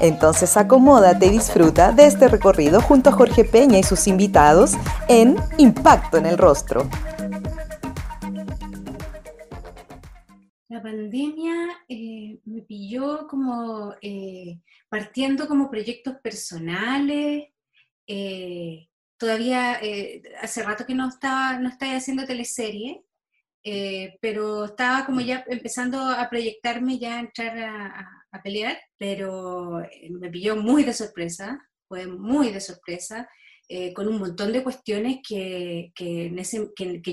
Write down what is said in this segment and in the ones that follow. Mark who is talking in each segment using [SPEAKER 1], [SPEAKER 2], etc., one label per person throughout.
[SPEAKER 1] Entonces acomódate y disfruta de este recorrido junto a Jorge Peña y sus invitados en Impacto en el Rostro.
[SPEAKER 2] La pandemia eh, me pilló como eh, partiendo como proyectos personales. Eh, todavía hace rato que no estaba, no estaba haciendo teleserie, pero estaba como ya empezando a proyectarme ya a entrar a a pelear, pero eh, me pilló muy de sorpresa, fue muy de sorpresa, eh, con un montón de cuestiones que, que,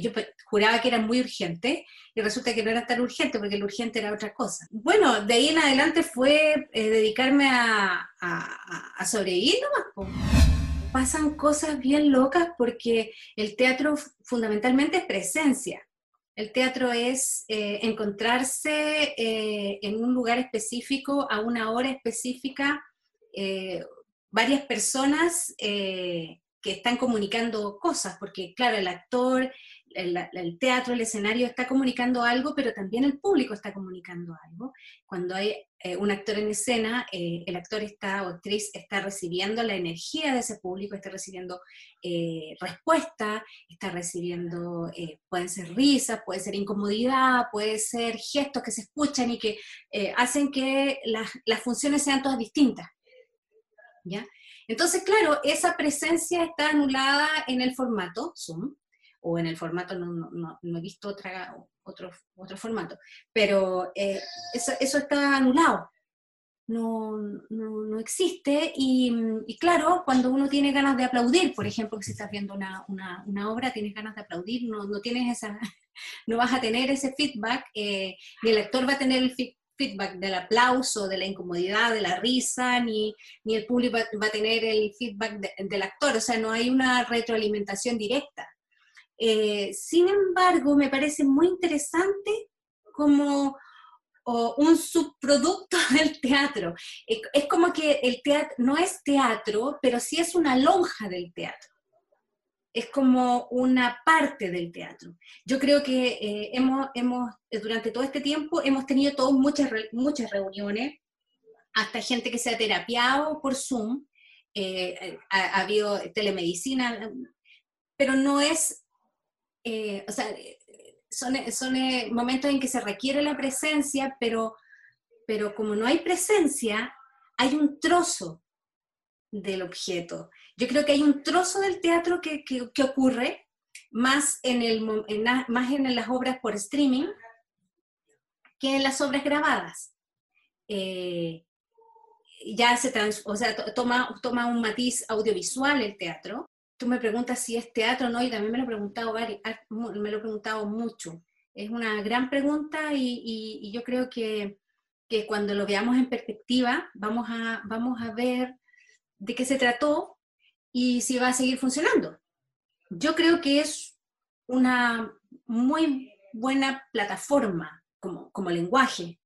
[SPEAKER 2] yo juraba que eran muy urgentes y resulta que no era tan urgente porque lo urgente era otra cosa. Bueno, de ahí en adelante fue eh, dedicarme a, a, sobrevivir nomás. Pasan cosas bien locas porque el teatro fundamentalmente es presencia. El teatro es eh, encontrarse eh, en un lugar específico, a una hora específica, eh, varias personas que están comunicando cosas, porque claro, el actor, el, teatro, el escenario está comunicando algo, pero también el público está comunicando algo. Cuando hay eh, un actor en escena, eh, el actor está o actriz está recibiendo la energía de ese público, está recibiendo eh, respuesta, está recibiendo, pueden ser risas, puede ser incomodidad, puede ser gestos que se escuchan y que hacen que las, las funciones sean todas distintas. ¿Ya? Entonces, claro, esa presencia está anulada en el formato Zoom, o en el formato, no, no, no he visto otra, otro, otro formato, pero eh, eso, eso, está anulado, no, no existe y, y, claro, cuando uno tiene ganas de aplaudir, por ejemplo, que si estás viendo una, una, una obra, tienes ganas de aplaudir, no, no, tienes esa, no vas a tener ese feedback, eh, ni el actor va a tener el feedback del aplauso, de la incomodidad, de la risa, ni, ni el público va, a tener el feedback del actor, o sea, no hay una retroalimentación directa. Eh, sin embargo, me parece muy interesante como un subproducto del teatro. Es como que el teatro no es teatro, pero sí es una lonja del teatro. Es como una parte del teatro. Yo creo que eh, hemos, hemos, durante todo este tiempo, hemos tenido todos muchas, muchas reuniones, hasta gente que se ha terapiado por Zoom, eh, ha, habido telemedicina, pero no es eh, o sea, son, son eh, momentos en que se requiere la presencia, pero, pero como no hay presencia, hay un trozo del objeto. Yo creo que hay un trozo del teatro que, que, ocurre más en, el, más en las obras por streaming que en las obras grabadas. Eh, ya se trans, o sea, toma, toma un matiz audiovisual el teatro, tú me preguntas si es teatro o no, y también me lo he preguntado, ah, me lo he preguntado mucho. Es una gran pregunta y, yo creo que, cuando lo veamos en perspectiva vamos a, vamos a ver de qué se trató y si va a seguir funcionando. Yo creo que es una muy buena plataforma como, como lenguaje.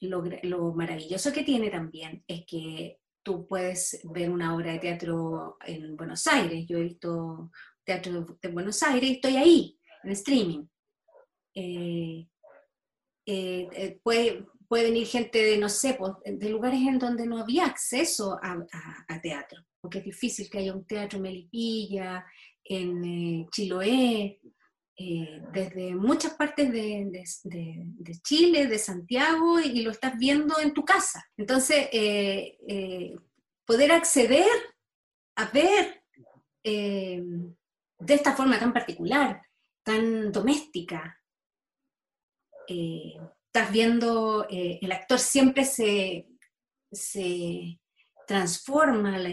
[SPEAKER 2] Lo, lo maravilloso que tiene también es que tú puedes ver una obra de teatro en Buenos Aires. Yo he visto teatro de Buenos Aires y estoy ahí, en streaming. Eh, eh, eh, puede, puede, venir gente de, no sé, pues, de lugares en donde no había acceso a, teatro, porque es difícil que haya un teatro en Melipilla, en Chiloé, desde muchas partes de, Chile, de Santiago, y, lo estás viendo en tu casa. Entonces, poder acceder a ver de esta forma tan particular, tan doméstica. estás viendo, el actor siempre se, se transforma, la,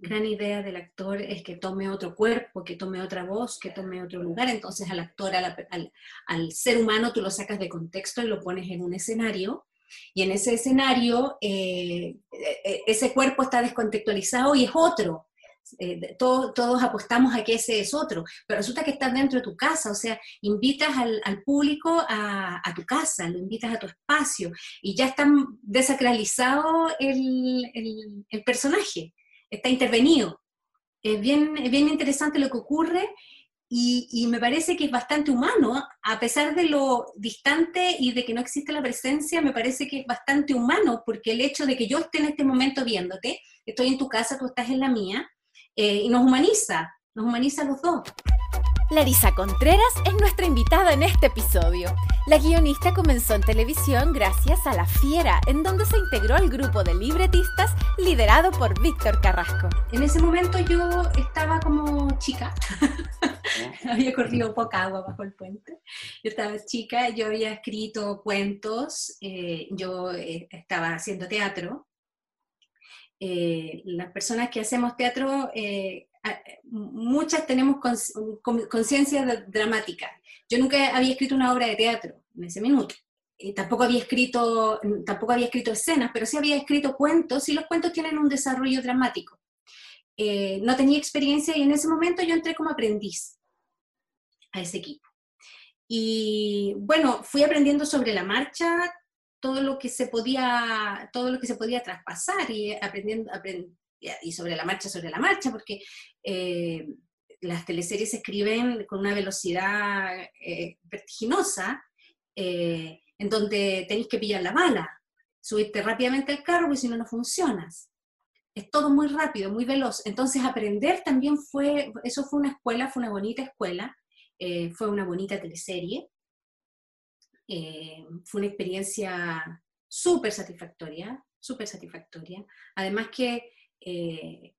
[SPEAKER 2] gran idea del actor es que tome otro cuerpo, que tome otra voz, que tome otro lugar, entonces al actor, al, ser humano tú lo sacas de contexto y lo pones en un escenario, y en ese escenario eh, e, e, ese cuerpo está descontextualizado y es otro, eh, todos, todos apostamos a que ese es otro, pero resulta que estás dentro de tu casa, o sea, invitas al, público a, tu casa, lo invitas a tu espacio y ya está desacralizado el, el personaje, está intervenido. Es bien, es bien interesante lo que ocurre y, me parece que es bastante humano, a pesar de lo distante y de que no existe la presencia, me parece que es bastante humano, porque el hecho de que yo esté en este momento viéndote, estoy en tu casa, tú estás en la mía, eh, y nos humaniza, nos humaniza a los dos.
[SPEAKER 3] Larisa Contreras es nuestra invitada en este episodio. La guionista comenzó en televisión gracias a La Fiera, en donde se integró al grupo de libretistas liderado por Víctor Carrasco.
[SPEAKER 2] En ese momento yo estaba como chica, había corrido poca agua bajo el puente. Yo estaba chica, yo había escrito cuentos, eh, yo eh, estaba haciendo teatro. Eh, las personas que hacemos teatro muchas tenemos conciencia dramática. Yo nunca había escrito una obra de teatro en ese minuto. Y tampoco había escrito, tampoco había escrito escenas, pero sí había escrito cuentos y los cuentos tienen un desarrollo dramático. Eh, no tenía experiencia y en ese momento yo entré como aprendiz a ese equipo. Y bueno, fui aprendiendo sobre la marcha todo lo que se podía, todo lo que se podía traspasar y aprendiendo, y sobre la marcha, sobre la marcha, porque eh, las teleseries se escriben con una velocidad eh, vertiginosa, eh, en donde tenéis que pillar la bala, subirte rápidamente al carro, porque si no, no funcionas. Es todo muy rápido, muy veloz. Entonces, aprender también fue, eso fue una escuela, fue una bonita escuela, fue una bonita teleserie, fue una experiencia súper satisfactoria, súper satisfactoria. Además que eh,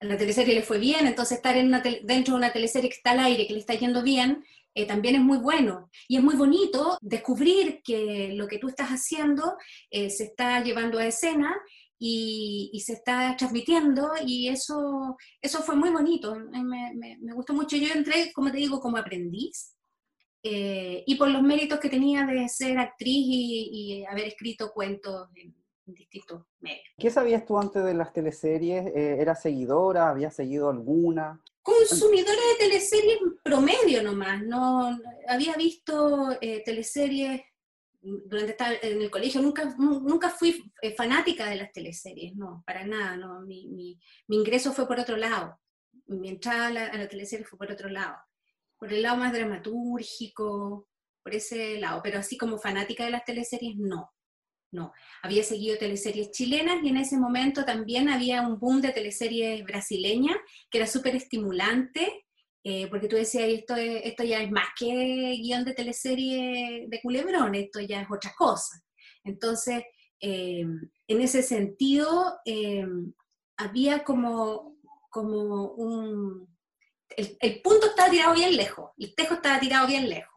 [SPEAKER 2] la teleserie le fue bien, entonces estar en dentro de una teleserie que está al aire, que le está yendo bien, eh, también es muy bueno. Y es muy bonito descubrir que lo que tú estás haciendo eh, se está llevando a escena y, se está transmitiendo y eso, eso fue muy bonito, me, me, gustó mucho. Yo entré, como te digo, como aprendiz y por los méritos que tenía de ser actriz y, haber escrito cuentos distintos medios.
[SPEAKER 4] ¿Qué sabías tú antes de las teleseries? Eh, ¿Eras seguidora? ¿Habías seguido alguna?
[SPEAKER 2] Consumidora de teleseries promedio nomás. No, había visto eh, teleseries durante estar en el colegio. Nunca, nunca fui eh, fanática de las teleseries, no, para nada. No. Mi, mi, ingreso fue por otro lado. Mi entrada a la, a la teleserie fue por otro lado. Por el lado más dramatúrgico, por ese lado. Pero así como fanática de las teleseries, no no. Había seguido teleseries chilenas y en ese momento también había un boom de teleseries brasileñas que era súper estimulante, eh, porque tú decías, esto, esto ya es más que guion de teleserie de culebrón, esto ya es otra cosa. Entonces, eh, en ese sentido, eh, había como, como un... El, el punto estaba tirado bien lejos, el tejo estaba tirado bien lejos.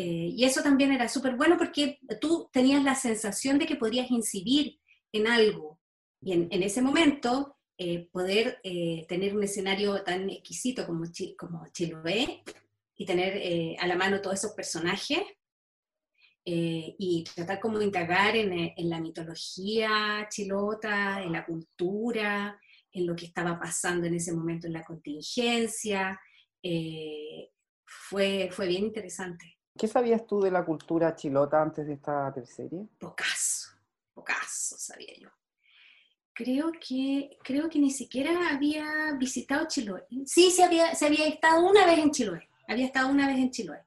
[SPEAKER 2] Eh, y eso también era súper bueno porque tú tenías la sensación de que podrías incidir en algo. Y en, ese momento, eh, poder eh, tener un escenario tan exquisito como, como Chiloé y tener a la mano todos esos personajes y tratar como de indagar en, en, la mitología chilota, en la cultura, en lo que estaba pasando en ese momento en la contingencia, fue, fue bien interesante.
[SPEAKER 4] ¿Qué sabías tú de la cultura chilota antes de esta teleserie?
[SPEAKER 2] Pocaso, pocaso sabía yo. Creo que, creo que ni siquiera había visitado Chiloé. Sí, se había, se había estado una vez en Chiloé. Había estado una vez en Chiloé.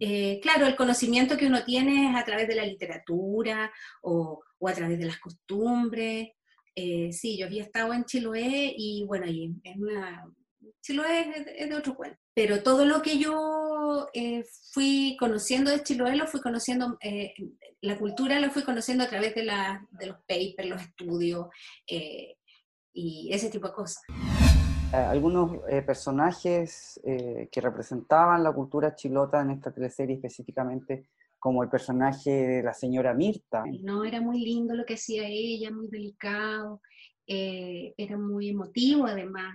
[SPEAKER 2] Eh, claro, el conocimiento que uno tiene es a través de la literatura o, o a través de las costumbres. Eh, sí, yo había estado en Chiloé y bueno, y en una, Chiloé es de, otro cuento. Pero todo lo que yo eh, fui conociendo de Chiloé lo fui conociendo, eh, la cultura lo fui conociendo a través de, la, de los papers, los estudios eh, y ese tipo de cosas.
[SPEAKER 4] Algunos personajes que representaban la cultura chilota en esta teleserie específicamente, como el personaje de la señora Mirta.
[SPEAKER 2] No, era muy lindo lo que hacía ella, muy delicado. Eh, era muy emotivo además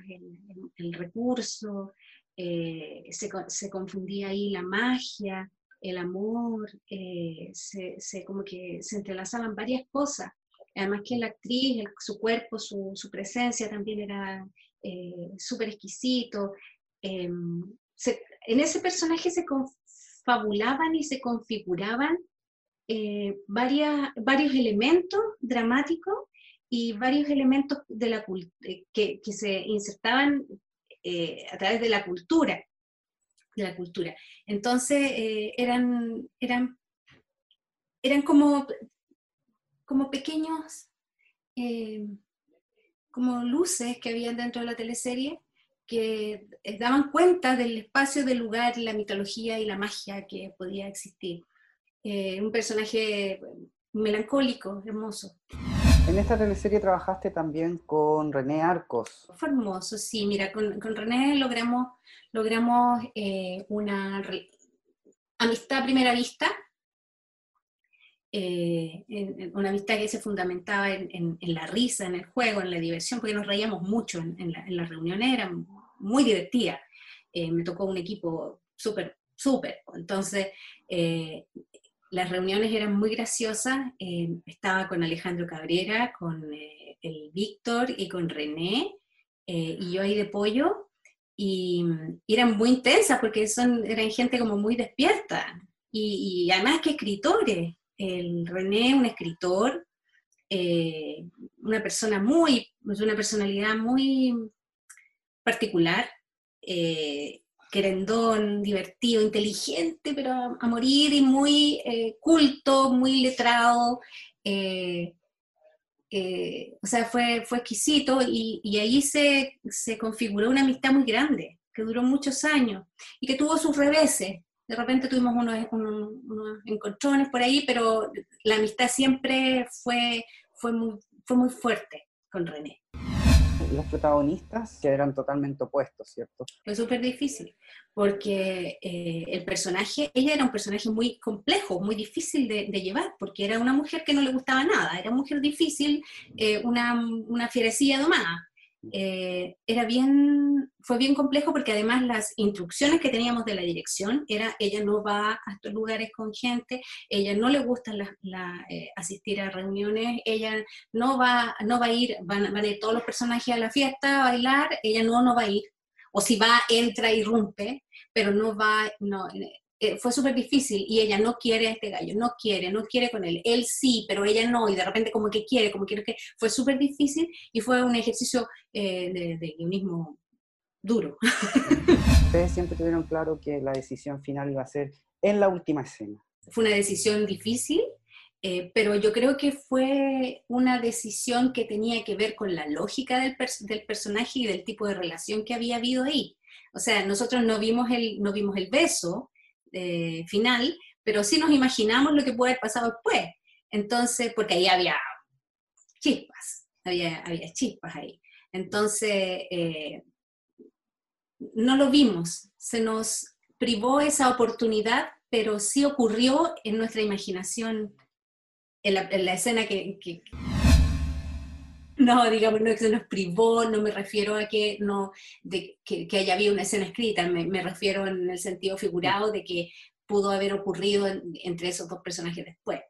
[SPEAKER 2] el, recurso, eh, se, confundía ahí la magia, el amor, eh, se, como que se entrelazaban varias cosas. Además que la actriz, su cuerpo, su, presencia también era súper exquisito. Em, en ese personaje se confabulaban y se configuraban varias, varios elementos dramáticos y varios elementos de la, que, que se insertaban a través de la cultura de la cultura. Entonces, eh, eran, eran, eran como, como pequeños, eh, como luces que habían dentro de la teleserie que eh, daban cuenta del espacio, del lugar, la mitología y la magia que podía existir. un personaje melancólico, hermoso.
[SPEAKER 4] En esta teleserie trabajaste también con René Arcos.
[SPEAKER 2] Fue hermoso, sí. Mira, con, con René logramos, logramos eh, una amistad a primera vista, eh, una amistad que se fundamentaba en, la risa, en el juego, en la diversión, porque nos reíamos mucho en, la, las reuniones, era muy divertida. Eh, me tocó un equipo súper, súper. Entonces, las reuniones eran muy graciosas. estaba con Alejandro Cabrera, con el Víctor y con René, y yo ahí de pollo, y, eran muy intensas porque son, eran gente como muy despierta y, además que escritores. El René, un escritor, eh, una persona muy, una personalidad muy particular, eh, querendón, divertido, inteligente, pero a, morir y muy eh, culto, muy letrado. Eh, o sea, fue, fue exquisito y, y ahí se, se, configuró una amistad muy grande, que duró muchos años y que tuvo sus reveses. De repente tuvimos unos, unos, encontrones por ahí, pero la amistad siempre fue, fue, muy, fue muy fuerte con René
[SPEAKER 4] los protagonistas que eran totalmente opuestos, ¿cierto?
[SPEAKER 2] Fue súper difícil, porque eh, el personaje, ella era un personaje muy complejo, muy difícil de, llevar, porque era una mujer que no le gustaba nada, era una mujer difícil, eh, una, una fierecilla domada. Eh, era bien, fue bien complejo porque además las instrucciones que teníamos de la dirección era, ella no va a estos lugares con gente, ella no le gusta eh, asistir a reuniones, ella no va, no va a ir, van, van, a ir todos los personajes a la fiesta a bailar, ella no, no va a ir, o si va, entra, irrumpe, pero no va, no, eh, fue súper difícil y ella no quiere a este gallo, no quiere, no quiere con él, él sí, pero ella no, y de repente como que quiere, como quiere que, fue súper difícil y fue un ejercicio eh, de, de, guionismo duro.
[SPEAKER 4] Ustedes siempre tuvieron claro que la decisión final iba a ser en la última escena.
[SPEAKER 2] Fue una decisión difícil, eh, pero yo creo que fue una decisión que tenía que ver con la lógica del, del, personaje y del tipo de relación que había habido ahí. O sea, nosotros no vimos el, no vimos el beso, eh, final, pero sí nos imaginamos lo que puede haber pasado después. Entonces, porque ahí había chispas, había, había chispas ahí. Entonces, eh, no lo vimos, se nos privó esa oportunidad, pero sí ocurrió en nuestra imaginación, en la, escena que, no, digamos, no se nos privó, no me refiero a que, no, de, que, haya habido una escena escrita, me, refiero en el sentido figurado de que pudo haber ocurrido entre esos dos personajes después.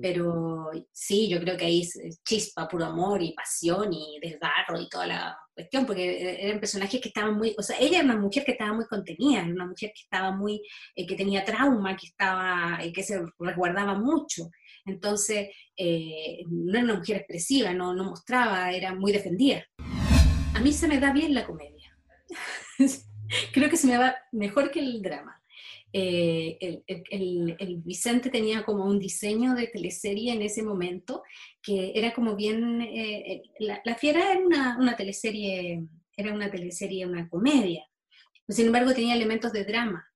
[SPEAKER 2] Pero sí, yo creo que ahí es chispa, puro amor y pasión y desgarro y toda la cuestión, porque eran personajes que estaban muy, o sea, ella era una mujer que estaba muy contenida, era una mujer que estaba muy, eh, que tenía trauma, que estaba, eh, que se resguardaba mucho. Entonces, eh, no era una mujer expresiva, no, no mostraba, era muy defendida. A mí se me da bien la comedia. Creo que se me va mejor que el drama. Eh, el, Vicente tenía como un diseño de teleserie en ese momento que era como bien, eh, la, Fiera era una, una, teleserie, era una teleserie, una comedia, sin embargo tenía elementos de drama,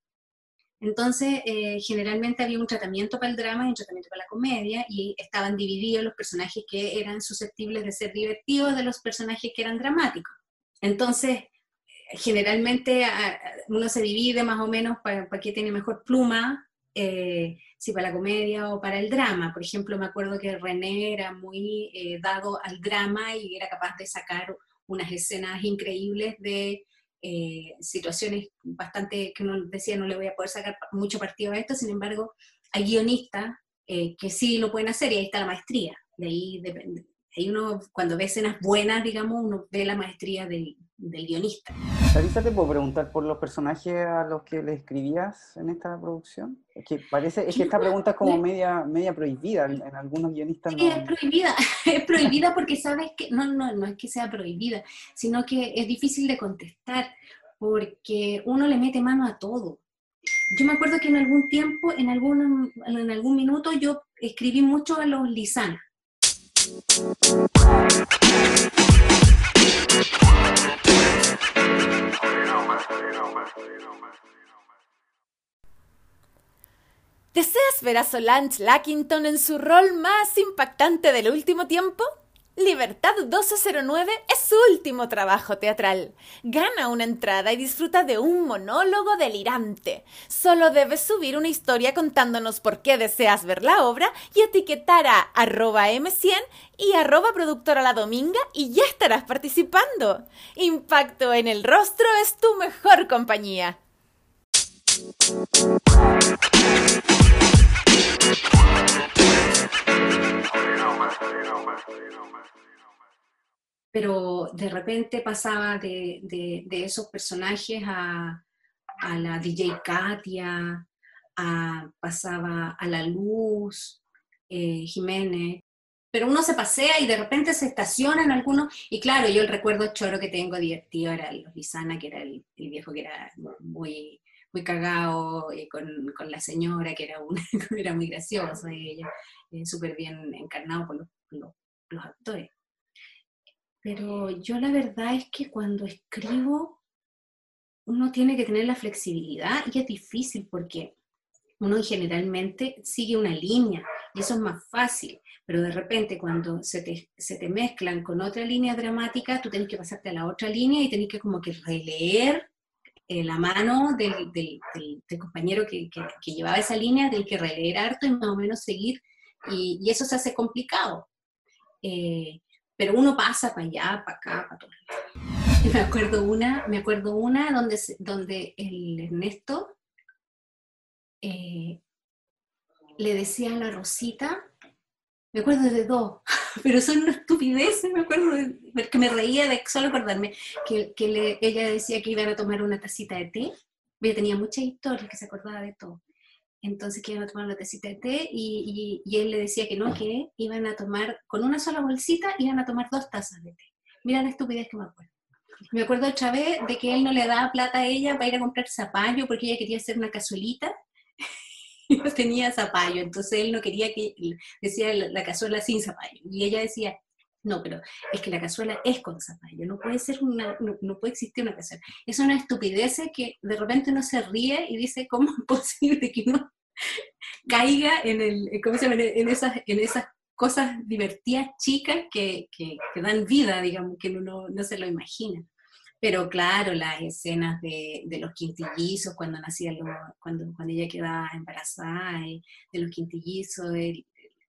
[SPEAKER 2] entonces, eh, generalmente había un tratamiento para el drama y un tratamiento para la comedia, y estaban divididos los personajes que eran susceptibles de ser divertidos de los personajes que eran dramáticos. Entonces, generalmente uno se divide más o menos para, para qué tiene mejor pluma, eh, si para la comedia o para el drama. Por ejemplo, me acuerdo que René era muy eh, dado al drama y era capaz de sacar unas escenas increíbles de eh, situaciones bastante que uno decía no le voy a poder sacar mucho partido a esto, sin embargo, hay guionistas eh, que sí lo pueden hacer y ahí está la maestría. De ahí depende. Ahí uno, cuando ve escenas buenas, digamos, uno ve la maestría del, del guionista.
[SPEAKER 4] Sarisa, ¿te puedo preguntar por los personajes a los que le escribías en esta producción? Es que parece, es que esta pregunta es como media, media prohibida en, algunos guionistas.
[SPEAKER 2] Sí, es prohibida, es prohibida porque sabes que, no, no, no es que sea prohibida, sino que es difícil de contestar porque uno le mete mano a todo. Yo me acuerdo que en algún tiempo, en algún, en algún minuto, yo escribí mucho a los Lisana.
[SPEAKER 3] ¿Deseas ver a Solange Lackington en su rol más impactante del último tiempo? Libertad 1209 es su último trabajo teatral. Gana una entrada y disfruta de un monólogo delirante. Solo debes subir una historia contándonos por qué deseas ver la obra y etiquetar a arroba m100 y arroba productora la dominga y ya estarás participando. Impacto en el rostro es tu mejor compañía.
[SPEAKER 2] Pero de repente pasaba de, esos personajes a, la DJ Katia, pasaba a la Luz, eh, Jiménez, pero uno se pasea y de repente se estaciona en algunos, y claro, yo el recuerdo choro que tengo divertido era los Lizana, que era el, viejo que era muy, muy cagado, eh, con, la señora, que era, era muy graciosa, ella, eh, súper bien encarnado por los, actores. Pero yo la verdad es que cuando escribo, uno tiene que tener la flexibilidad y es difícil porque uno generalmente sigue una línea y eso es más fácil, pero de repente cuando se te, se te mezclan con otra línea dramática, tú tienes que pasarte a la otra línea y tienes que como que releer eh, la mano del, del, compañero que, que, llevaba esa línea, del que releer harto y más o menos seguir, y, eso se hace complicado. Eh, pero uno pasa para allá, para acá, para lados. Me acuerdo una, me acuerdo una donde, donde el Ernesto eh, le decía a la Rosita, me acuerdo de dos, pero son estupideces, me acuerdo, porque me reía de solo acordarme que, que ella decía que iban a tomar una tacita de té, ella tenía muchas historias que se acordaba de todo, entonces que iban a tomar una tacita de té y, y, él le decía que no, que iban a tomar, con una sola bolsita, iban a tomar dos tazas de té. Mira la estupidez que me acuerdo. Me acuerdo otra vez de que él no le daba plata a ella para ir a comprar zapallo porque ella quería hacer una cazuelita no tenía zapallo, entonces él no quería que, decía la, cazuela sin zapallo, y ella decía, no, pero es que la cazuela es con zapallo, no puede ser una, no, puede existir una cazuela. Es una estupidez que de repente uno se ríe y dice, ¿cómo es posible que uno caiga en, el, ¿cómo se llama? en, esas, en esas cosas divertidas, chicas, que, que, dan vida, digamos, que uno no se lo imagina. Pero claro, las escenas de, de los quintillizos, cuando nacía, cuando, cuando ella quedaba embarazada, de los quintillizos,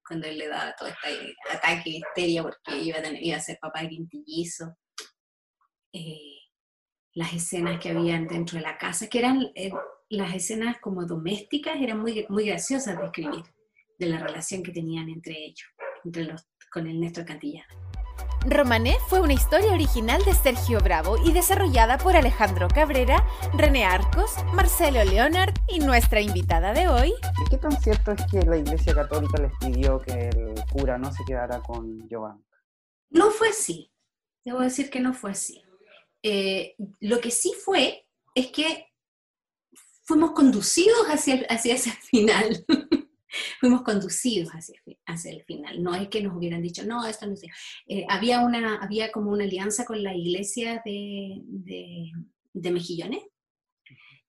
[SPEAKER 2] cuando él le daba todo este ataque de histeria porque iba a, tener, iba a ser papá quintillizo. Eh, las escenas que habían dentro de la casa, que eran eh, las escenas como domésticas, eran muy, muy graciosas de escribir, de la relación que tenían entre ellos, entre los, con el Néstor Cantillana.
[SPEAKER 3] Romané fue una historia original de Sergio Bravo y desarrollada por Alejandro Cabrera, René Arcos, Marcelo Leonard y nuestra invitada de hoy.
[SPEAKER 4] ¿Y qué tan cierto es que la Iglesia Católica les pidió que el cura no se quedara con Joan?
[SPEAKER 2] No fue así. Debo decir que no fue así. Eh, lo que sí fue es que fuimos conducidos hacia, hacia ese final. fuimos conducidos hacia, hacia, el final. No es que nos hubieran dicho, no, esto no sé. Eh, había, una, había como una alianza con la iglesia de, de, Mejillones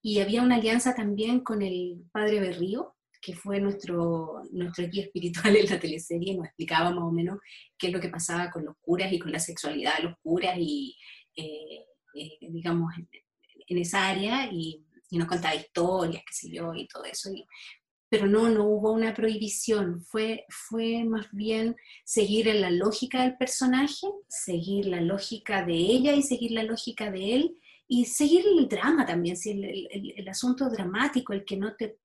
[SPEAKER 2] y había una alianza también con el padre Berrío, que fue nuestro, nuestro guía espiritual en la teleserie, y nos explicaba más o menos qué es lo que pasaba con los curas y con la sexualidad de los curas y, eh, eh, digamos, en, esa área y, y, nos contaba historias, qué sé yo, y todo eso. Y pero no, no hubo una prohibición, fue, fue más bien seguir en la lógica del personaje, seguir la lógica de ella y seguir la lógica de él, y seguir el drama también, si el, asunto dramático, el que no te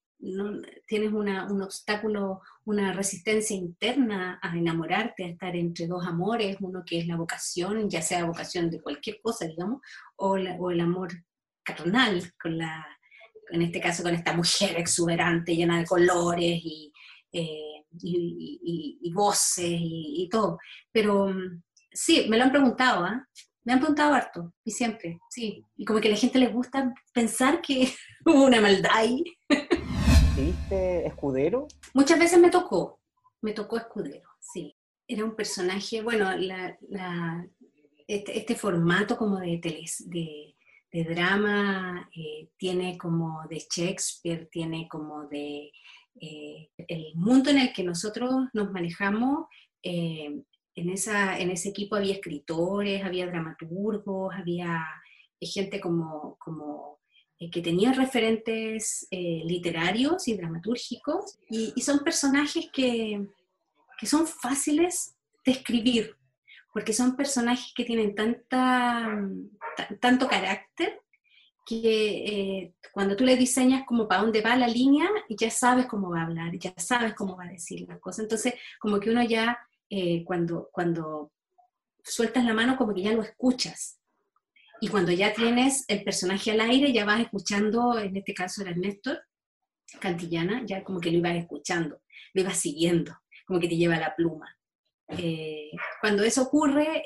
[SPEAKER 2] tienes un obstáculo, una resistencia interna a enamorarte, a estar entre dos amores, uno que es la vocación, ya sea vocación de cualquier cosa, digamos, o, o el amor carnal, con la, en este caso con esta mujer exuberante, llena de colores y, eh, y, voces y, todo. Pero mm, sí, me lo han preguntado, ¿ah? Me han preguntado harto, y siempre, sí. Y como que a la gente le gusta pensar que hubo una maldad ahí.
[SPEAKER 4] ¿Viste Escudero?
[SPEAKER 2] Muchas veces me tocó, me tocó Escudero, sí. Era un personaje, bueno, la, este, este, formato como de, teles, de, de drama eh, tiene como de Shakespeare, tiene como de eh, el mundo en el que nosotros nos manejamos. Eh, en, esa, en ese equipo había escritores, había dramaturgos, había gente como, como que tenía referentes literarios y dramatúrgicos, y, son personajes que, que son fáciles de escribir, porque son personajes que tienen tanta, tanto carácter que eh, cuando tú le diseñas como para dónde va la línea, ya sabes cómo va a hablar, ya sabes cómo va a decir las cosas. Entonces, como que uno ya, eh, cuando, cuando sueltas la mano, como que ya lo escuchas. Y cuando ya tienes el personaje al aire, ya vas escuchando, en este caso era Néstor Cantillana, ya como que lo ibas escuchando, lo ibas siguiendo, como que te lleva la pluma. Eh, cuando eso ocurre,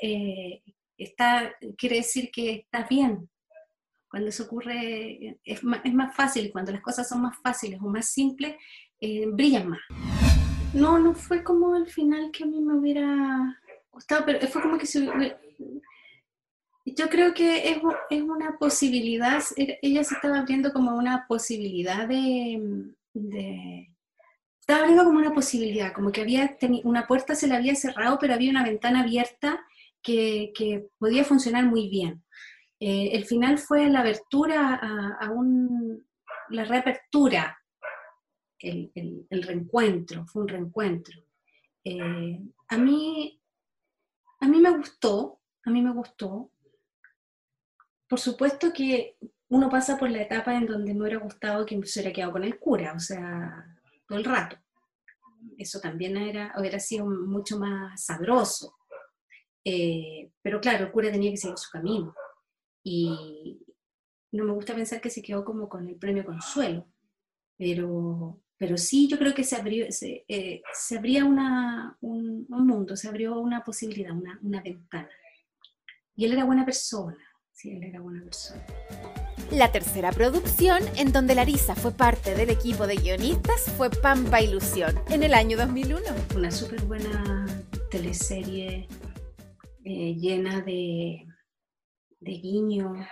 [SPEAKER 2] está, quiere decir que estás bien. Cuando eso ocurre, es más, es más fácil, cuando las cosas son más fáciles o más simples, eh, brillan más. No, no fue como el final que a mí me hubiera gustado, pero fue como que yo creo que es, es, una posibilidad, ella se estaba abriendo como una posibilidad de, de estaba abriendo como una posibilidad, como que había una puerta se la había cerrado, pero había una ventana abierta que, podía funcionar muy bien. Eh, el final fue la abertura a, un, la reapertura, el, reencuentro, fue un reencuentro. Eh, a mí, a mí me gustó, a mí me gustó. Por supuesto que uno pasa por la etapa en donde me hubiera gustado que se hubiera quedado con el cura, o sea, todo el rato. Eso también era, hubiera sido mucho más sabroso. Eh, pero claro, el cura tenía que seguir su camino. Y no me gusta pensar que se quedó como con el premio consuelo. Pero, pero sí, yo creo que se abrió, se, eh, se abría una, un, un, mundo, se abrió una posibilidad, una, una ventana. Y él era buena persona, sí, él era buena persona.
[SPEAKER 3] La tercera producción, en donde Larisa fue parte del equipo de guionistas, fue Pampa Ilusión, en el año 2001.
[SPEAKER 2] Una súper buena teleserie eh, llena de, de guiños,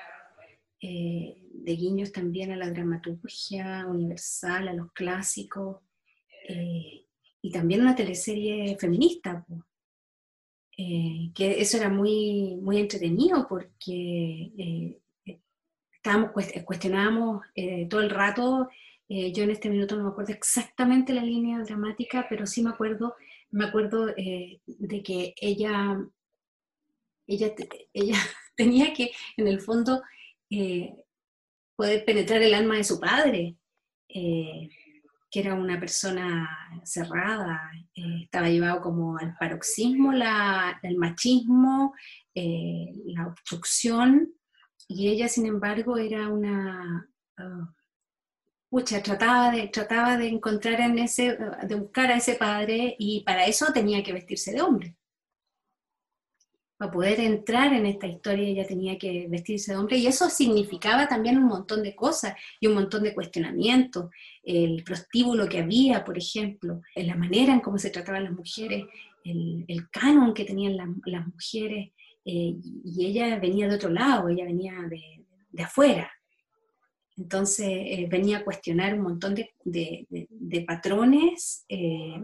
[SPEAKER 2] eh, de guiños también a la dramaturgia universal, a los clásicos, eh, y también una teleserie feminista, que eso era muy, muy entretenido porque estábamos, cuestionábamos eh, todo el rato, eh, yo en este minuto no me acuerdo exactamente la línea dramática, pero sí me acuerdo, me acuerdo eh, de que ella, ella, ella tenía que, en el fondo, poder penetrar el alma de su padre, que era una persona cerrada, estaba llevado como al paroxismo, la, el machismo, la obstrucción, y ella, sin embargo, era una... Uh, trataba de, trataba de encontrar en ese, de buscar a ese padre y para eso tenía que vestirse de hombre. Para poder entrar en esta historia ella tenía que vestirse de hombre y eso significaba también un montón de cosas y un montón de cuestionamientos. El prostíbulo que había, por ejemplo, en la manera en cómo se trataban las mujeres, el, el canon que tenían las mujeres, eh, y ella venía de otro lado, ella venía de, de afuera. Entonces eh, venía a cuestionar un montón de, de, patrones eh,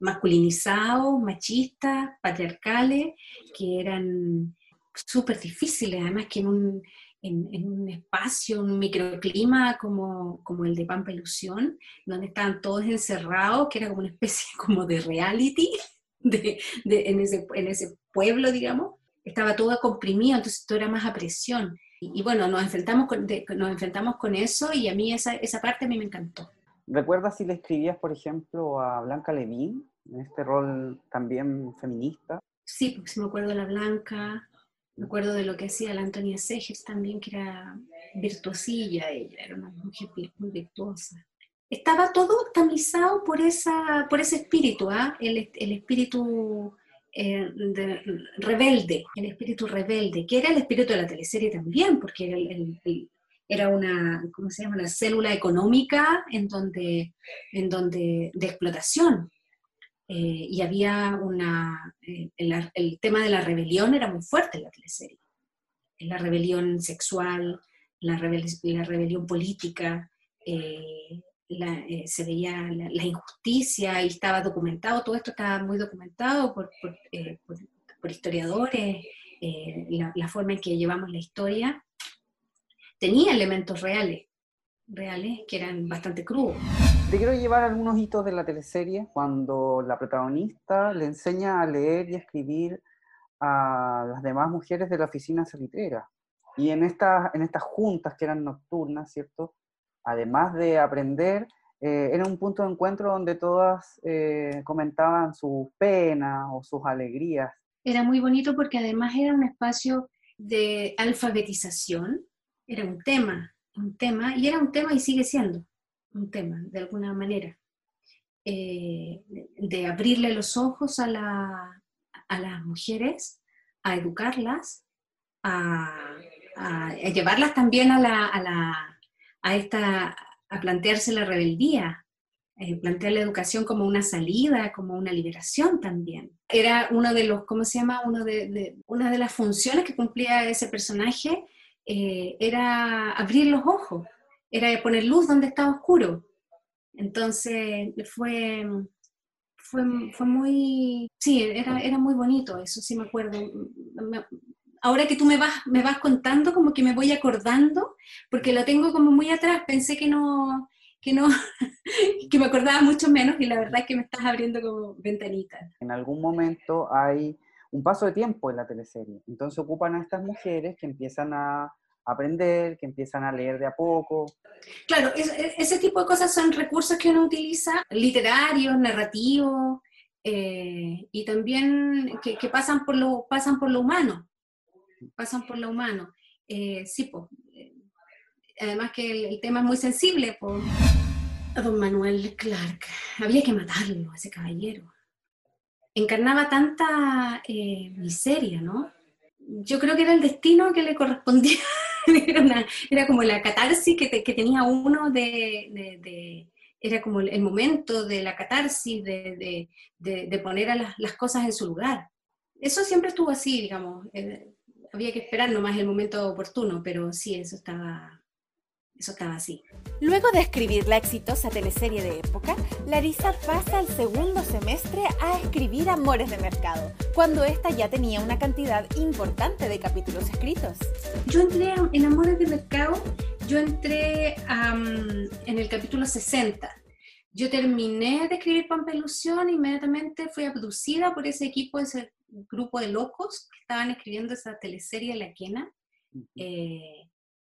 [SPEAKER 2] masculinizados, machistas, patriarcales, que eran súper difíciles, además que en un, en, un espacio, un microclima como, como el de Pampa Ilusión, donde estaban todos encerrados, que era como una especie como de reality de, en, ese, en ese pueblo, digamos, estaba todo comprimido, entonces todo era más a presión. Y, bueno, nos enfrentamos con, nos enfrentamos con eso y a mí esa, esa parte a mí me encantó.
[SPEAKER 4] ¿Recuerdas si le escribías, por ejemplo, a Blanca Levín, en este rol también feminista?
[SPEAKER 2] Sí, porque sí me acuerdo de la Blanca, me acuerdo de lo que hacía la Antonia Segers también, que era virtuosilla ella, era una mujer muy virtuosa. Estaba todo tamizado por, esa, por ese espíritu, ¿ah? el, el, espíritu eh, rebelde, el espíritu rebelde, que era el espíritu de la teleserie también, porque era el, era una, ¿cómo se llama?, una célula económica en donde, en donde de explotación. Eh, y había una, eh, el, tema de la rebelión era muy fuerte en la teleserie. La rebelión sexual, la, la rebelión política, eh, se veía la, injusticia y estaba documentado, todo esto estaba muy documentado por, por, historiadores, la, la, forma en que llevamos la historia tenía elementos reales, reales que eran bastante crudos.
[SPEAKER 4] Te quiero llevar algunos hitos de la teleserie cuando la protagonista le enseña a leer y escribir a las demás mujeres de la oficina salitera. Y en, estas en estas juntas que eran nocturnas, ¿cierto? Además de aprender, eh, era un punto de encuentro donde todas eh, comentaban sus penas o sus alegrías.
[SPEAKER 2] Era muy bonito porque además era un espacio de alfabetización era un tema, un tema, y era un tema y sigue siendo un tema, de alguna manera, eh, de abrirle los ojos a, la, a, las mujeres, a educarlas, a, llevarlas también a, la, a, esta, a plantearse la rebeldía, eh, plantear la educación como una salida, como una liberación también. Era uno de los, ¿cómo se llama? Uno de, una de las funciones que cumplía ese personaje eh, era abrir los ojos, era poner luz donde estaba oscuro. Entonces fue, fue, muy, sí, era, era muy bonito, eso sí me acuerdo. Ahora que tú me vas, me vas contando, como que me voy acordando, porque lo tengo como muy atrás, pensé que no, que no, que me acordaba mucho menos y la verdad es que me estás abriendo como ventanitas.
[SPEAKER 4] En algún momento hay un paso de tiempo en la teleserie. Entonces ocupan a estas mujeres que empiezan a aprender, que empiezan a leer de a poco.
[SPEAKER 2] Claro, ese tipo de cosas son recursos que uno utiliza, literarios, narrativos, eh, y también que, pasan, por lo, pasan por lo humano, pasan por lo humano. Eh, sí, pues, además que el, tema es muy sensible. A don Manuel Clark, había que matarlo, ese caballero. Encarnaba tanta miseria, ¿no? Yo creo que era el destino que le correspondía era, como la catarsis que, tenía uno de, era como el momento de la catarsis, de, poner a las, cosas en su lugar. Eso siempre estuvo así, digamos. Eh, había que esperar nomás el momento oportuno, pero sí, eso estaba, eso estaba así.
[SPEAKER 3] Luego de escribir la exitosa teleserie de época, Larisa pasa al segundo semestre a escribir Amores de Mercado, cuando ésta ya tenía una cantidad importante de capítulos escritos.
[SPEAKER 2] Yo entré en Amores de Mercado, yo entré en el capítulo 60. Yo terminé de escribir Pampelusión inmediatamente fui abducida por ese equipo, ese grupo de locos que estaban escribiendo esa teleserie La Quena. Eh,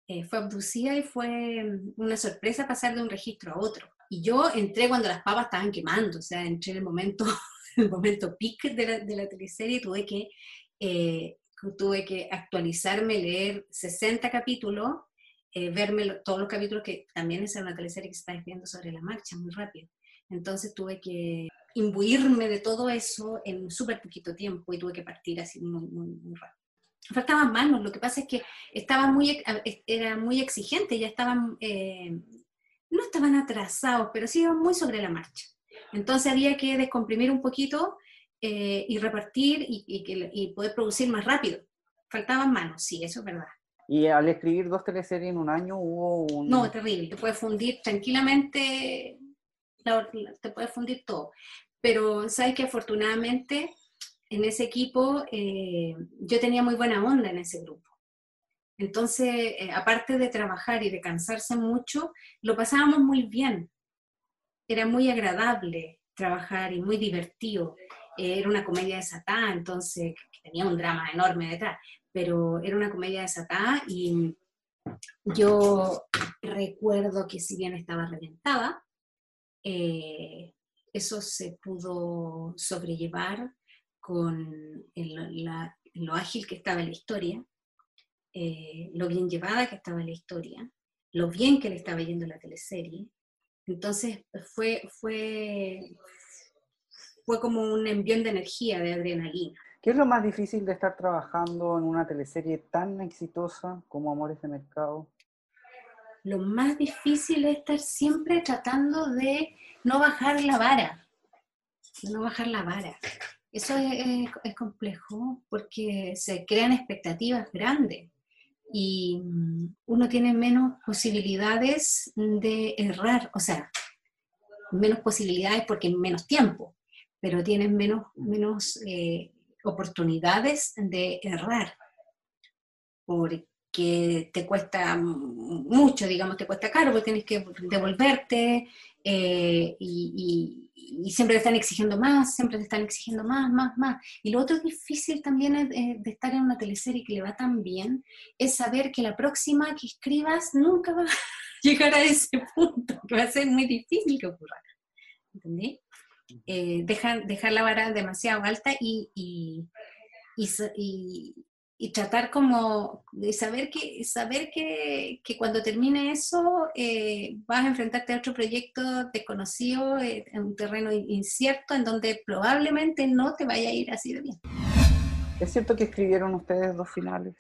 [SPEAKER 2] eh, fue abducida y fue mm, una sorpresa pasar de un registro a otro. Y yo entré cuando las papas estaban quemando, o sea, entré en el momento, el momento peak de la, de la teleserie, tuve que, eh, tuve que actualizarme, leer 60 capítulos, eh, verme todos los capítulos, que también es una teleserie que se está escribiendo sobre la marcha muy rápido. Entonces tuve que imbuirme de todo eso en súper poquito tiempo y tuve que partir así muy, muy, muy rápido faltaban manos, lo que pasa es que estaban muy, era muy exigente, ya estaban, eh, no estaban atrasados, pero sí iban muy sobre la marcha. Entonces había que descomprimir un poquito eh, y repartir y, poder producir más rápido. Faltaban manos, sí, eso es verdad.
[SPEAKER 4] Y al escribir dos teleseries en un año hubo un...
[SPEAKER 2] No, terrible, te puedes fundir tranquilamente, te puedes fundir todo. Pero sabes que afortunadamente en ese equipo, eh, yo tenía muy buena onda en ese grupo. Entonces, eh, aparte de trabajar y de cansarse mucho, lo pasábamos muy bien. Era muy agradable trabajar y muy divertido. Eh, era una comedia desatada, entonces tenía un drama enorme detrás, pero era una comedia desatada y yo recuerdo que si bien estaba reventada, eso se pudo sobrellevar con lo ágil que estaba la historia, eh, lo bien llevada que estaba la historia, lo bien que le estaba yendo la teleserie. Entonces fue, fue, fue como un envión de energía, de adrenalina.
[SPEAKER 4] ¿Qué es lo más difícil de estar trabajando en una teleserie tan exitosa como Amores de Mercado?
[SPEAKER 2] Lo más difícil es estar siempre tratando de no bajar la vara, no bajar la vara. Eso es, complejo porque se crean expectativas grandes y mm, uno tiene menos posibilidades de errar, o sea, menos posibilidades porque menos tiempo, pero tienes menos, menos eh, oportunidades de errar, porque te cuesta mucho, digamos, te cuesta caro, porque tienes que devolverte eh, y, siempre te están exigiendo más, siempre te están exigiendo más, más, más. Y lo otro difícil también es, de estar en una teleserie que le va tan bien, es saber que la próxima que escribas nunca va a llegar a ese punto, que va a ser muy difícil que ocurra. ¿Entendí? eh, dejar, dejar la vara demasiado alta y, y, y, tratar como de saber que, saber que, que cuando termine eso eh, vas a enfrentarte a otro proyecto desconocido eh, en un terreno incierto en donde probablemente no te vaya a ir así de bien.
[SPEAKER 4] ¿Es cierto que escribieron ustedes dos finales?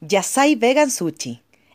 [SPEAKER 1] Yasai Vegan Sushi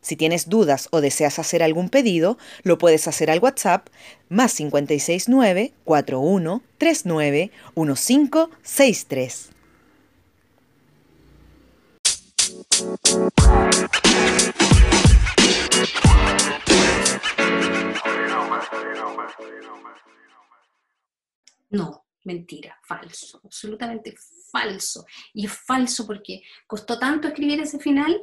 [SPEAKER 1] Si tienes dudas o deseas hacer algún pedido, lo puedes hacer al WhatsApp más 569 41 39 1563.
[SPEAKER 2] No, mentira, falso, absolutamente falso. Y es falso porque costó tanto escribir ese final